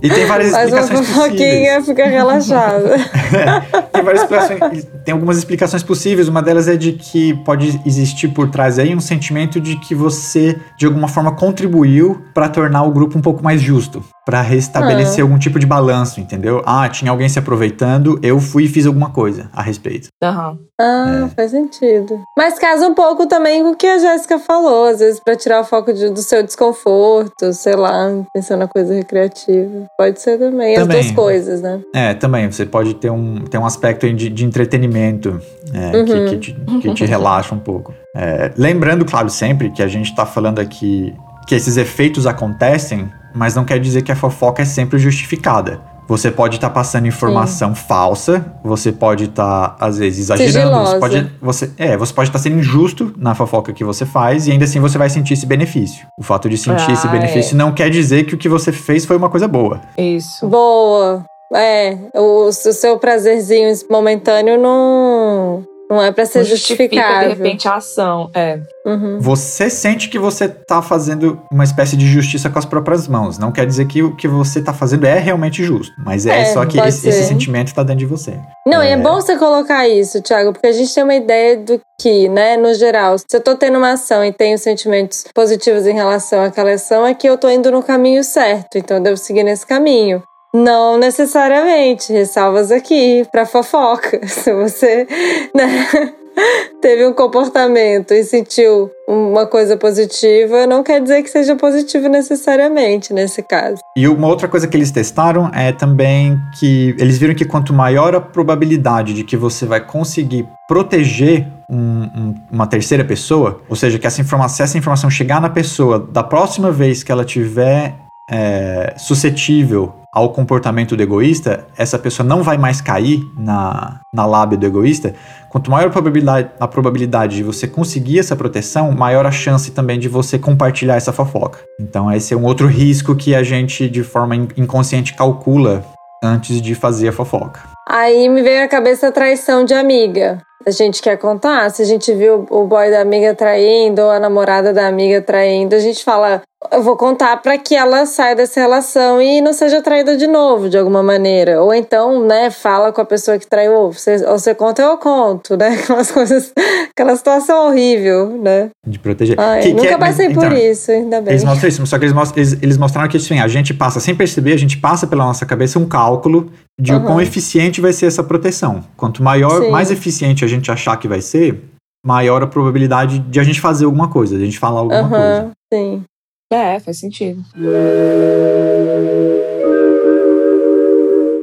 Speaker 1: e tem várias explicações possíveis.
Speaker 2: fica relaxada.
Speaker 1: é, tem várias explicações, tem algumas explicações possíveis. Uma delas é de que pode existir por trás aí um sentimento de que você de alguma forma contribuiu para tornar o grupo um pouco mais justo para restabelecer ah. algum tipo de balanço, entendeu? Ah, tinha alguém se aproveitando, eu fui e fiz alguma coisa a respeito.
Speaker 2: Uhum. Ah, é. faz sentido. Mas casa um pouco também com o que a Jéssica falou, às vezes para tirar o foco de, do seu desconforto, sei lá, pensando na coisa recreativa. Pode ser também, também, as duas coisas, né?
Speaker 1: É, também. Você pode ter um, ter um aspecto de, de entretenimento é, uhum. que, que, te, que te relaxa um pouco. É, lembrando, claro, sempre que a gente tá falando aqui que esses efeitos acontecem mas não quer dizer que a fofoca é sempre justificada. Você pode estar tá passando informação Sim. falsa, você pode estar, tá, às vezes, exagerando. Você pode, você, é, você pode estar tá sendo injusto na fofoca que você faz e ainda assim você vai sentir esse benefício. O fato de sentir ah, esse benefício é. não quer dizer que o que você fez foi uma coisa boa.
Speaker 2: Isso. Boa. É, o, o seu prazerzinho momentâneo não não é para ser justificado.
Speaker 3: de repente a ação, é.
Speaker 1: Uhum. Você sente que você tá fazendo uma espécie de justiça com as próprias mãos. Não quer dizer que o que você tá fazendo é realmente justo, mas é, é só que esse, esse, sentimento tá dentro de você.
Speaker 2: Não, é... e é bom você colocar isso, Thiago, porque a gente tem uma ideia do que, né, no geral, se eu tô tendo uma ação e tenho sentimentos positivos em relação àquela ação, é que eu tô indo no caminho certo, então eu devo seguir nesse caminho. Não necessariamente, ressalvas aqui para fofoca. Se você né, teve um comportamento e sentiu uma coisa positiva, não quer dizer que seja positivo necessariamente nesse caso.
Speaker 1: E uma outra coisa que eles testaram é também que eles viram que quanto maior a probabilidade de que você vai conseguir proteger um, um, uma terceira pessoa, ou seja, que essa informação, se essa informação chegar na pessoa da próxima vez que ela tiver é, suscetível ao comportamento do egoísta, essa pessoa não vai mais cair na, na lábia do egoísta. Quanto maior a probabilidade, a probabilidade de você conseguir essa proteção, maior a chance também de você compartilhar essa fofoca. Então, esse é um outro risco que a gente, de forma inconsciente, calcula antes de fazer a fofoca.
Speaker 2: Aí me veio à cabeça a traição de amiga. A gente quer contar. Se a gente viu o boy da amiga traindo ou a namorada da amiga traindo, a gente fala, eu vou contar para que ela saia dessa relação e não seja traída de novo, de alguma maneira. Ou então, né, fala com a pessoa que traiu. Você, ou você conta, eu conto, né? Aquelas coisas, aquela situação horrível, né?
Speaker 1: De proteger.
Speaker 2: Ai,
Speaker 1: Que- que
Speaker 2: nunca
Speaker 1: é-
Speaker 2: passei
Speaker 1: então,
Speaker 2: por isso, ainda bem.
Speaker 1: Eles mostram isso, só que eles, mostram, eles, eles mostraram que assim, a gente passa, sem perceber, a gente passa pela nossa cabeça um cálculo de o
Speaker 2: Aham.
Speaker 1: quão eficiente vai ser essa proteção. Quanto maior,
Speaker 2: Sim.
Speaker 1: mais eficiente a gente achar que vai ser, maior a probabilidade de a gente fazer alguma coisa, de a gente falar alguma coisa.
Speaker 2: Aham, sim.
Speaker 3: É, faz sentido.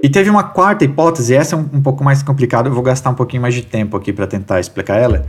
Speaker 1: E teve uma quarta hipótese, essa é um, um pouco mais complicada, eu vou gastar um pouquinho mais de tempo aqui para tentar explicar ela.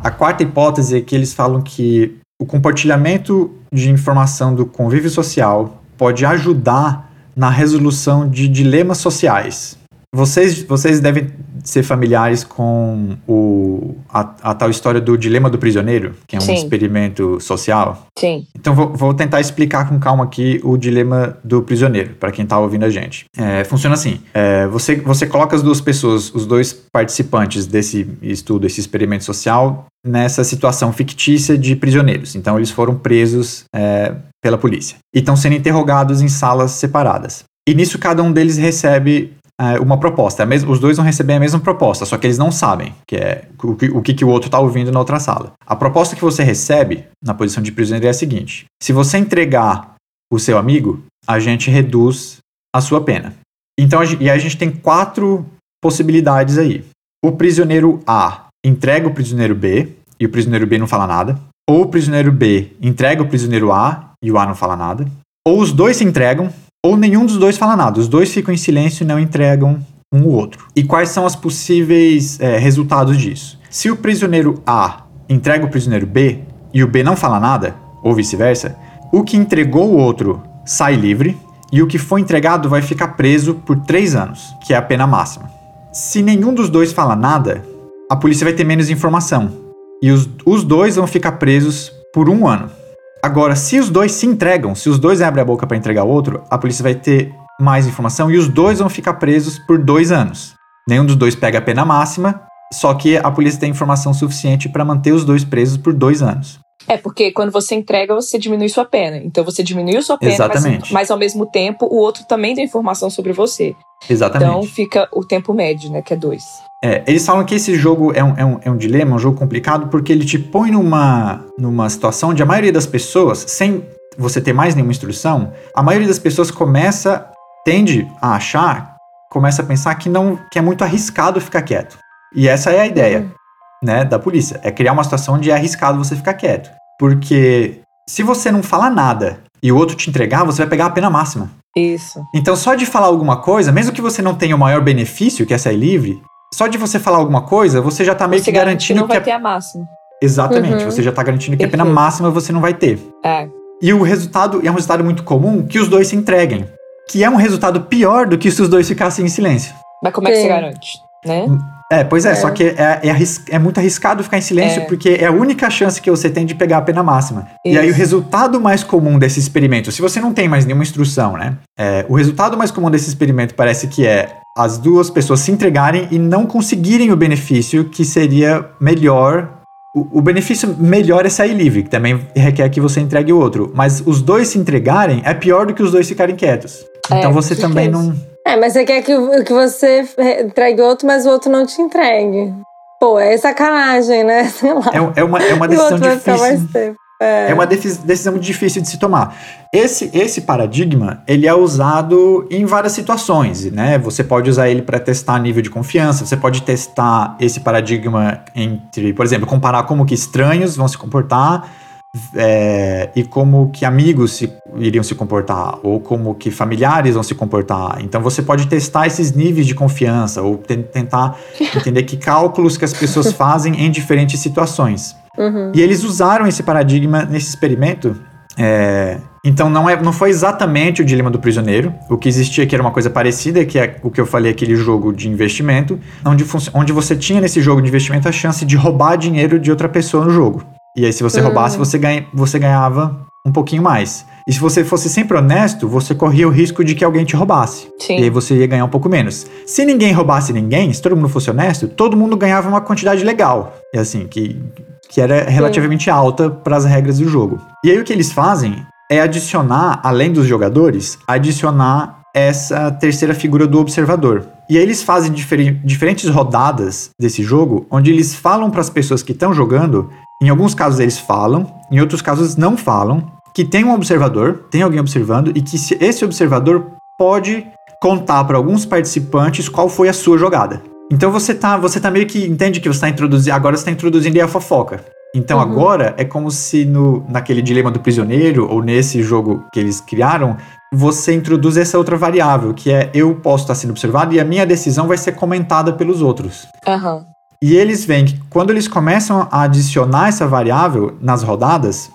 Speaker 1: A quarta hipótese é que eles falam que o compartilhamento de informação do convívio social pode ajudar na resolução de dilemas sociais. Vocês, vocês devem ser familiares com o, a, a tal história do dilema do prisioneiro, que é um
Speaker 3: Sim.
Speaker 1: experimento social.
Speaker 3: Sim.
Speaker 1: Então vou, vou tentar explicar com calma aqui o dilema do prisioneiro, para quem tá ouvindo a gente. É, funciona assim: é, você, você coloca as duas pessoas, os dois participantes desse estudo, esse experimento social, nessa situação fictícia de prisioneiros. Então eles foram presos é, pela polícia e estão sendo interrogados em salas separadas. E nisso cada um deles recebe uma proposta. É Os dois vão receber a mesma proposta, só que eles não sabem que é o que o, que que o outro está ouvindo na outra sala. A proposta que você recebe na posição de prisioneiro é a seguinte: se você entregar o seu amigo, a gente reduz a sua pena. Então, e a gente tem quatro possibilidades aí. O prisioneiro A entrega o prisioneiro B e o prisioneiro B não fala nada. Ou o prisioneiro B entrega o prisioneiro A e o A não fala nada. Ou os dois se entregam, ou nenhum dos dois fala nada. Os dois ficam em silêncio e não entregam um o outro. E quais são os possíveis é, resultados disso? Se o prisioneiro A entrega o prisioneiro B e o B não fala nada, ou vice-versa, o que entregou o outro sai livre e o que foi entregado vai ficar preso por três anos, que é a pena máxima. Se nenhum dos dois fala nada, a polícia vai ter menos informação e os, os dois vão ficar presos por um ano. Agora, se os dois se entregam, se os dois abrem a boca para entregar o outro, a polícia vai ter mais informação e os dois vão ficar presos por dois anos. Nenhum dos dois pega a pena máxima, só que a polícia tem informação suficiente para manter os dois presos por dois anos.
Speaker 3: É porque quando você entrega, você diminui sua pena. Então você diminuiu sua pena, mas, mas ao mesmo tempo o outro também tem informação sobre você.
Speaker 1: Exatamente.
Speaker 3: Então fica o tempo médio, né? Que é dois.
Speaker 1: É, eles falam que esse jogo é um, é, um, é um dilema, um jogo complicado, porque ele te põe numa, numa situação onde a maioria das pessoas, sem você ter mais nenhuma instrução, a maioria das pessoas começa, tende a achar, começa a pensar que não que é muito arriscado ficar quieto. E essa é a ideia, né, da polícia, é criar uma situação onde é arriscado você ficar quieto. Porque se você não falar nada e o outro te entregar, você vai pegar a pena máxima.
Speaker 3: Isso.
Speaker 1: Então, só de falar alguma coisa, mesmo que você não tenha o maior benefício, que é sair livre, só de você falar alguma coisa, você já tá meio
Speaker 3: você
Speaker 1: que
Speaker 3: garante que
Speaker 1: garantindo
Speaker 3: não
Speaker 1: que.
Speaker 3: vai
Speaker 1: a-
Speaker 3: ter a máxima.
Speaker 1: Exatamente,
Speaker 2: Uhum.
Speaker 1: você já tá garantindo que a pena
Speaker 3: Perfeito.
Speaker 1: máxima você não vai ter.
Speaker 3: É.
Speaker 1: E o resultado é um resultado muito comum que os dois se entreguem. Que é um resultado pior do que se os dois ficassem em silêncio.
Speaker 3: Mas como é que
Speaker 2: Sim.
Speaker 3: você garante? Né?
Speaker 1: É, pois é,
Speaker 2: É.
Speaker 1: só que é, é arris- é muito arriscado ficar em silêncio
Speaker 3: É.
Speaker 1: porque é a única chance que você tem de pegar a pena máxima. E aí o
Speaker 3: Isso.
Speaker 1: resultado mais comum desse experimento, se você não tem mais nenhuma instrução, né? é, o resultado mais comum desse experimento parece que é as duas pessoas se entregarem e não conseguirem o benefício que seria melhor. O, benefício melhor é sair livre, que também requer que você entregue o outro. Mas os dois se entregarem é pior do que os dois ficarem quietos.
Speaker 3: É,
Speaker 1: Então você também não.
Speaker 2: É, mas você quer que, que você entregue outro, mas o outro não te entregue. Pô, é sacanagem, né? Sei lá.
Speaker 1: É, é uma, é uma decisão difícil.
Speaker 2: É.
Speaker 1: É uma decisão difícil de se tomar. Esse, esse paradigma, ele é usado em várias situações, né? Você pode usar ele para testar nível de confiança, você pode testar esse paradigma entre, por exemplo, comparar como que estranhos vão se comportar é, e como que amigos se- iriam se comportar, ou como que familiares vão se comportar. Então você pode testar esses níveis de confiança, ou ten- tentar entender que cálculos que as pessoas fazem em diferentes situações.
Speaker 2: Uhum.
Speaker 1: E eles usaram esse paradigma nesse experimento. é, então não, é, não foi exatamente o dilema do prisioneiro. O que existia aqui era uma coisa parecida, que é o que eu falei, aquele jogo de investimento, onde, onde você tinha nesse jogo de investimento a chance de roubar dinheiro de outra pessoa no jogo. E aí, se você
Speaker 2: Hum.
Speaker 1: roubasse, você, ganha, você ganhava um pouquinho mais. E se você fosse sempre honesto, você corria o risco de que alguém te roubasse.
Speaker 3: Sim.
Speaker 1: E aí você ia ganhar um pouco menos. Se ninguém roubasse ninguém, se todo mundo fosse honesto, todo mundo ganhava uma quantidade legal. E assim, que, que era relativamente alta para as regras do jogo. E aí o que eles fazem é adicionar, além dos jogadores, adicionar essa terceira figura do observador. E aí eles fazem diferentes rodadas desse jogo, onde eles falam para as pessoas que estão jogando, em alguns casos eles falam, em outros casos não falam, que tem um observador, tem alguém observando, e que se- esse observador pode contar para alguns participantes qual foi a sua jogada. Então você tá, você tá meio que entende que você está introduzindo, agora você está introduzindo aí a fofoca. Então
Speaker 2: Uhum.
Speaker 1: agora é como se no, naquele dilema do prisioneiro, ou nesse jogo que eles criaram, você introduz essa outra variável, que é eu posso estar sendo observado e a minha decisão vai ser comentada pelos outros.
Speaker 3: Aham.
Speaker 1: E eles veem que quando eles começam a adicionar essa variável nas rodadas,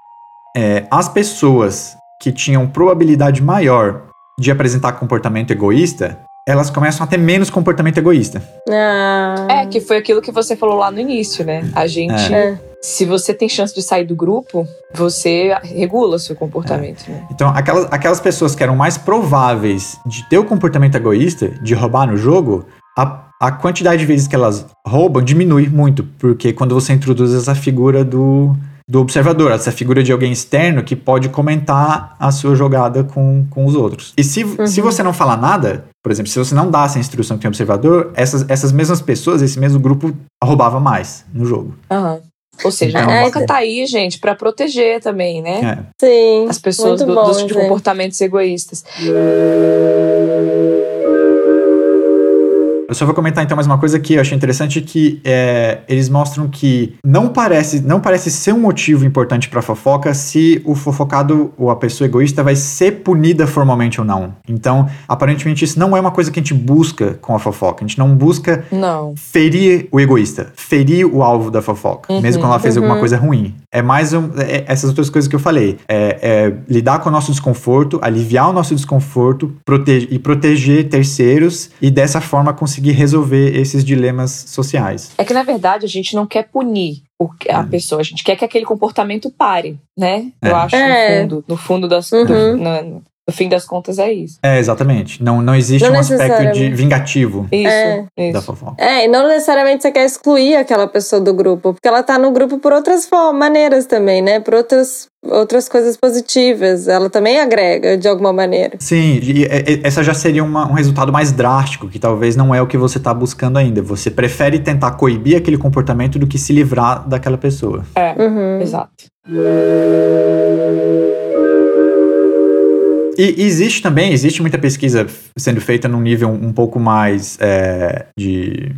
Speaker 1: é, as pessoas que tinham probabilidade maior de apresentar comportamento egoísta, elas começam a ter menos comportamento egoísta.
Speaker 2: Ah.
Speaker 3: É, que foi aquilo que você falou lá no início, né? A gente.
Speaker 2: É.
Speaker 3: Se você tem chance de sair do grupo, você regula seu comportamento, né?
Speaker 1: Então, aquelas, aquelas pessoas que eram mais prováveis de ter o comportamento egoísta, de roubar no jogo, a, a quantidade de vezes que elas roubam diminui muito, porque quando você introduz essa figura do, do observador, essa figura de alguém externo que pode comentar a sua jogada com, com os outros. E se, se você não falar nada, por exemplo, se você não dá essa instrução que tem observador, essas, essas mesmas pessoas, esse mesmo grupo, roubava mais no jogo.
Speaker 3: Aham. Ou seja,
Speaker 1: Então,
Speaker 3: a
Speaker 2: é,
Speaker 3: fofoca tá aí, gente, pra proteger também, né?
Speaker 1: É.
Speaker 2: Sim.
Speaker 3: As pessoas
Speaker 2: muito
Speaker 3: do,
Speaker 2: bom,
Speaker 3: dos de
Speaker 2: Zé.
Speaker 3: comportamentos egoístas.
Speaker 1: Eu só vou comentar então mais uma coisa que eu achei interessante que é, eles mostram que não parece não parece ser um motivo importante para fofoca se o fofocado ou a pessoa egoísta vai ser punida formalmente ou não. Então, aparentemente isso não é uma coisa que a gente busca com a fofoca. A gente não busca
Speaker 3: Não.
Speaker 1: ferir o egoísta, ferir o alvo da fofoca,
Speaker 3: Uhum.
Speaker 1: mesmo quando ela fez
Speaker 2: Uhum.
Speaker 1: alguma coisa ruim. É mais um, é- essas outras coisas que eu falei. É, é lidar com o nosso desconforto, aliviar o nosso desconforto prote e proteger terceiros e dessa forma conseguir resolver esses dilemas sociais.
Speaker 3: É que, na verdade, a gente não quer punir a pessoa, a gente quer que aquele comportamento pare, né? Eu
Speaker 1: É.
Speaker 3: acho,
Speaker 2: É.
Speaker 3: no fundo. No fundo das.
Speaker 2: Uhum.
Speaker 3: do- na- no fim das contas, é isso.
Speaker 1: É, exatamente. Não, não existe
Speaker 2: Não
Speaker 1: um aspecto de vingativo
Speaker 3: Isso.
Speaker 2: É.
Speaker 1: da
Speaker 3: isso.
Speaker 1: fofoca.
Speaker 2: É, e não necessariamente você quer excluir aquela pessoa do grupo, porque ela tá no grupo por outras maneiras também, né? Por outras, outras coisas positivas. Ela também agrega de alguma maneira.
Speaker 1: Sim, e, e- essa já seria uma- um resultado mais drástico, que talvez não é o que você está buscando ainda. Você prefere tentar coibir aquele comportamento do que se livrar daquela pessoa.
Speaker 3: É,
Speaker 2: Uhum.
Speaker 3: exato.
Speaker 1: E existe também, existe muita pesquisa sendo feita num nível um pouco mais é, de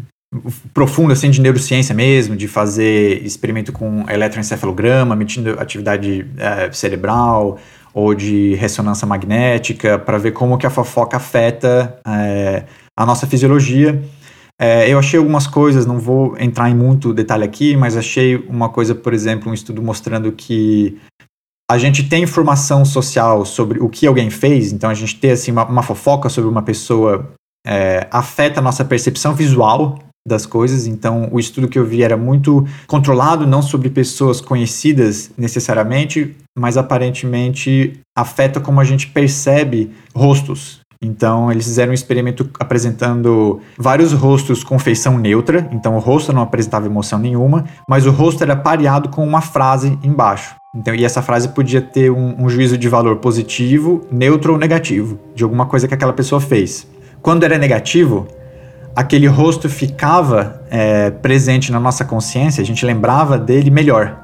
Speaker 1: profundo, assim, de neurociência mesmo, de fazer experimento com eletroencefalograma, medindo atividade é, cerebral ou de ressonância magnética, para ver como que a fofoca afeta é, a nossa fisiologia. É, eu achei algumas coisas, não vou entrar em muito detalhe aqui, mas achei uma coisa, por exemplo, um estudo mostrando que a gente tem informação social sobre o que alguém fez, então a gente ter assim, uma, uma fofoca sobre uma pessoa é, afeta a nossa percepção visual das coisas. Então, o estudo que eu vi era muito controlado, não sobre pessoas conhecidas necessariamente, mas aparentemente afeta como a gente percebe rostos. Então, eles fizeram um experimento apresentando vários rostos com feição neutra. Então, o rosto não apresentava emoção nenhuma, mas o rosto era pareado com uma frase embaixo. Então, e essa frase podia ter um, um juízo de valor positivo, neutro ou negativo, de alguma coisa que aquela pessoa fez. Quando era negativo, aquele rosto ficava é, presente na nossa consciência, a gente lembrava dele melhor.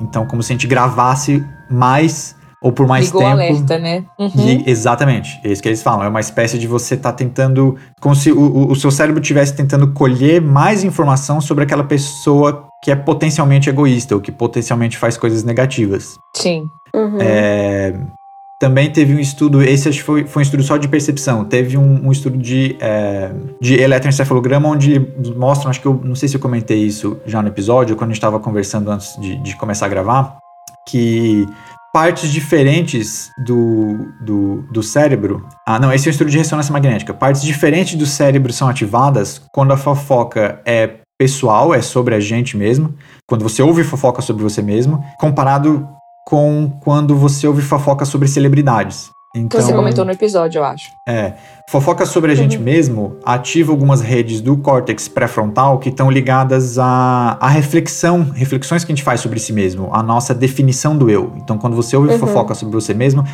Speaker 1: Então, como se a gente gravasse mais ou por mais
Speaker 3: Ligou
Speaker 1: tempo.
Speaker 3: alerta, né? Uhum.
Speaker 1: E- exatamente, é isso que eles falam. É uma espécie de você estar tentando. Como se o, o- o seu cérebro estivesse tentando colher mais informação sobre aquela pessoa que é potencialmente egoísta ou que potencialmente faz coisas negativas.
Speaker 3: Sim.
Speaker 2: Uhum.
Speaker 1: É, também teve um estudo, esse acho que foi, foi um estudo só de percepção. Teve um, um estudo de, é, de eletroencefalograma onde mostram, acho que eu não sei se eu comentei isso já no episódio, quando a gente estava conversando antes de, de começar a gravar, que partes diferentes do, do, do cérebro. Ah, não, esse é um estudo de ressonância magnética. Partes diferentes do cérebro são ativadas quando a fofoca é pessoal, é sobre a gente mesmo. Quando você ouve fofoca sobre você mesmo, comparado com quando você ouve fofoca sobre celebridades. Então,
Speaker 3: Você comentou no episódio, eu acho.
Speaker 1: é, fofoca sobre a gente
Speaker 2: Uhum.
Speaker 1: mesmo ativa algumas redes do córtex pré-frontal que estão ligadas à, à reflexão, reflexões que a gente faz sobre si mesmo, a nossa definição do eu. Então, quando você ouve
Speaker 2: Uhum.
Speaker 1: fofoca sobre você mesmo,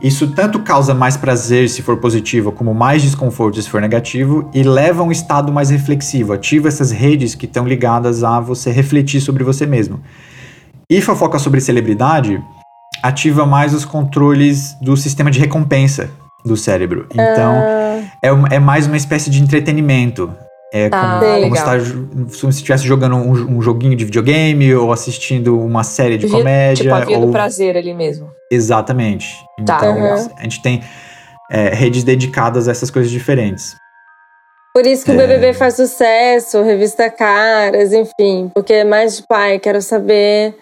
Speaker 1: isso tanto causa mais prazer se for positivo, como mais desconforto se for negativo, e leva a um estado mais reflexivo, ativa essas redes que estão ligadas a você refletir sobre você mesmo. E fofoca sobre celebridade ativa mais os controles do sistema de recompensa do cérebro. Então,
Speaker 2: Ah,
Speaker 1: é, um- é mais uma espécie de entretenimento. É como,
Speaker 3: Ah,
Speaker 1: como
Speaker 3: legal.
Speaker 1: se tá como estivesse jogando um, um joguinho de videogame ou assistindo uma série de comédia.
Speaker 3: tipo, a via
Speaker 1: ou...
Speaker 3: do prazer ali mesmo.
Speaker 1: Exatamente.
Speaker 3: Tá,
Speaker 1: Então,
Speaker 2: legal.
Speaker 1: a gente tem é, redes dedicadas a essas coisas diferentes.
Speaker 2: Por isso que o
Speaker 1: É.
Speaker 2: BBB faz sucesso, revista Caras, enfim. Porque é mais de pai, quero saber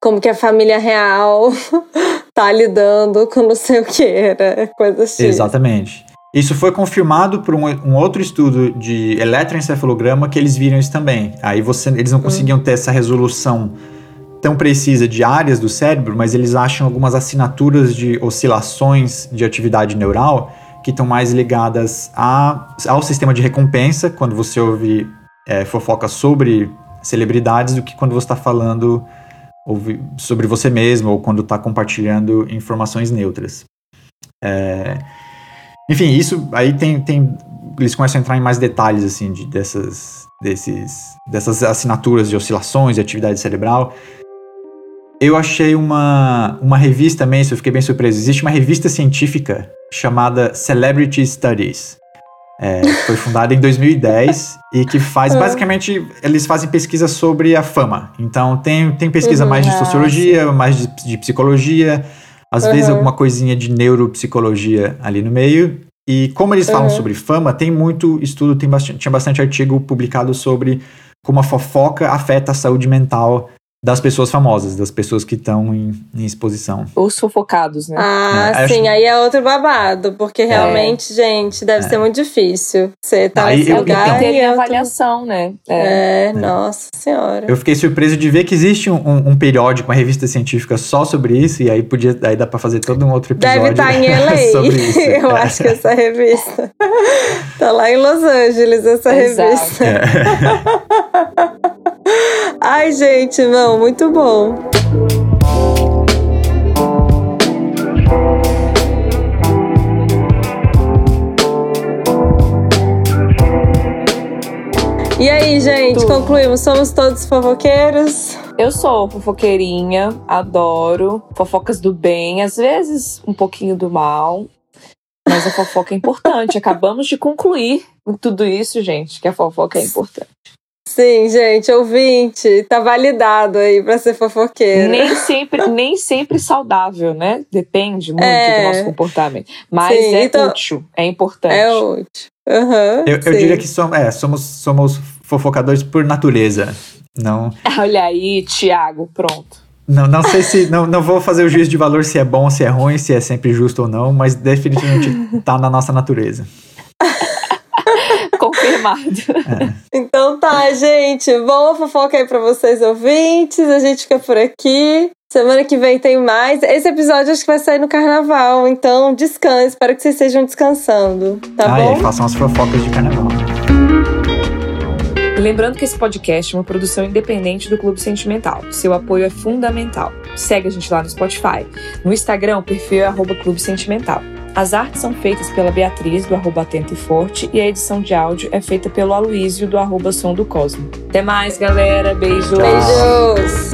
Speaker 2: como que a família real tá lidando com não sei o que, né? Coisa assim.
Speaker 1: Exatamente. Isso foi confirmado por um, um outro estudo de eletroencefalograma que eles viram isso também. Aí você, eles
Speaker 2: Hum.
Speaker 1: não conseguiam ter essa resolução tão precisa de áreas do cérebro, mas eles acham algumas assinaturas de oscilações de atividade neural que estão mais ligadas a, ao sistema de recompensa, quando você ouve é, fofoca sobre celebridades, do que quando você está falando sobre você mesmo ou quando está compartilhando informações neutras. É, enfim, isso aí tem, tem. Eles começam a entrar em mais detalhes, assim, de, dessas, desses, dessas assinaturas de oscilações de atividade cerebral. Eu achei uma, uma revista também, isso eu fiquei bem surpreso. Existe uma revista científica chamada Celebrity Studies. É, foi fundada em 2010 e que faz
Speaker 2: Ah.
Speaker 1: basicamente eles fazem pesquisa sobre a fama. Então tem, tem pesquisa
Speaker 2: Uhum.
Speaker 1: mais de
Speaker 3: Ah,
Speaker 1: sociologia, mais de, de psicologia, às vezes
Speaker 2: Uhum.
Speaker 1: alguma coisinha de neuropsicologia ali no meio. E como eles falam
Speaker 2: Uhum.
Speaker 1: sobre fama, tem muito estudo, tem bastante, tinha bastante artigo publicado sobre como a fofoca afeta a saúde mental das pessoas famosas, das pessoas que estão em, em exposição.
Speaker 3: Os fofocados, né?
Speaker 2: Ah,
Speaker 1: É, acho-
Speaker 2: sim, aí é outro babado, porque realmente, gente, deve ser muito difícil. Você tá
Speaker 1: Aí
Speaker 2: nesse
Speaker 1: eu-
Speaker 2: lugar
Speaker 3: tem que ter
Speaker 2: e outro-
Speaker 3: avaliação, né? É.
Speaker 2: É, nossa senhora.
Speaker 1: Eu fiquei surpreso de ver que existe um, um- um periódico, uma revista científica só sobre isso, e aí podia, aí dá pra fazer todo um outro episódio
Speaker 2: Deve estar em LA.
Speaker 1: sobre isso.
Speaker 2: Eu
Speaker 1: É.
Speaker 2: acho que essa revista. tá lá em Los Angeles, essa
Speaker 3: Exato.
Speaker 2: revista.
Speaker 1: É.
Speaker 2: Ai, gente, não, muito bom. E aí, gente,
Speaker 3: Tudo.
Speaker 2: concluímos. Somos todos fofoqueiros?
Speaker 3: Eu sou fofoqueirinha, adoro fofocas do bem, às vezes um pouquinho do mal. Mas a fofoca é importante. Acabamos de concluir tudo isso, gente, que a fofoca é importante.
Speaker 2: Sim, gente, ouvinte, tá validado aí pra ser fofoqueiro.
Speaker 3: Nem sempre, nem sempre saudável, né? Depende muito
Speaker 2: É.
Speaker 3: do nosso comportamento. Mas
Speaker 2: Sim,
Speaker 3: é
Speaker 2: então-
Speaker 3: útil, é importante.
Speaker 2: É útil. Aham,
Speaker 1: Eu, eu diria que somos, é, somos, somos fofocadores por natureza. Não,
Speaker 3: Olha aí, Tiago, pronto.
Speaker 1: não, não sei se. Não, não vou fazer o juízo de valor se é bom, se é ruim, se é sempre justo ou não, mas definitivamente tá na nossa natureza.
Speaker 3: Confirmado.
Speaker 2: Então tá, gente. Boa fofoca aí pra vocês ouvintes. A gente fica por aqui. Semana que vem tem mais. Esse episódio acho que vai sair no carnaval, então descanse. Espero que vocês estejam descansando, tá
Speaker 1: ah,
Speaker 2: bom?
Speaker 1: e aí, façam as fofocas de carnaval.
Speaker 3: Lembrando que esse podcast é uma produção independente do Clube Sentimental. Seu apoio é fundamental. Segue a gente lá no Spotify. No Instagram, o perfil é arroba Clube Sentimental. As artes são feitas pela Beatriz, do arroba Atento e Forte, e a edição de áudio é feita pelo Aloísio, do arroba Som do Cosmo. Até mais, galera. Beijo.
Speaker 2: Beijos!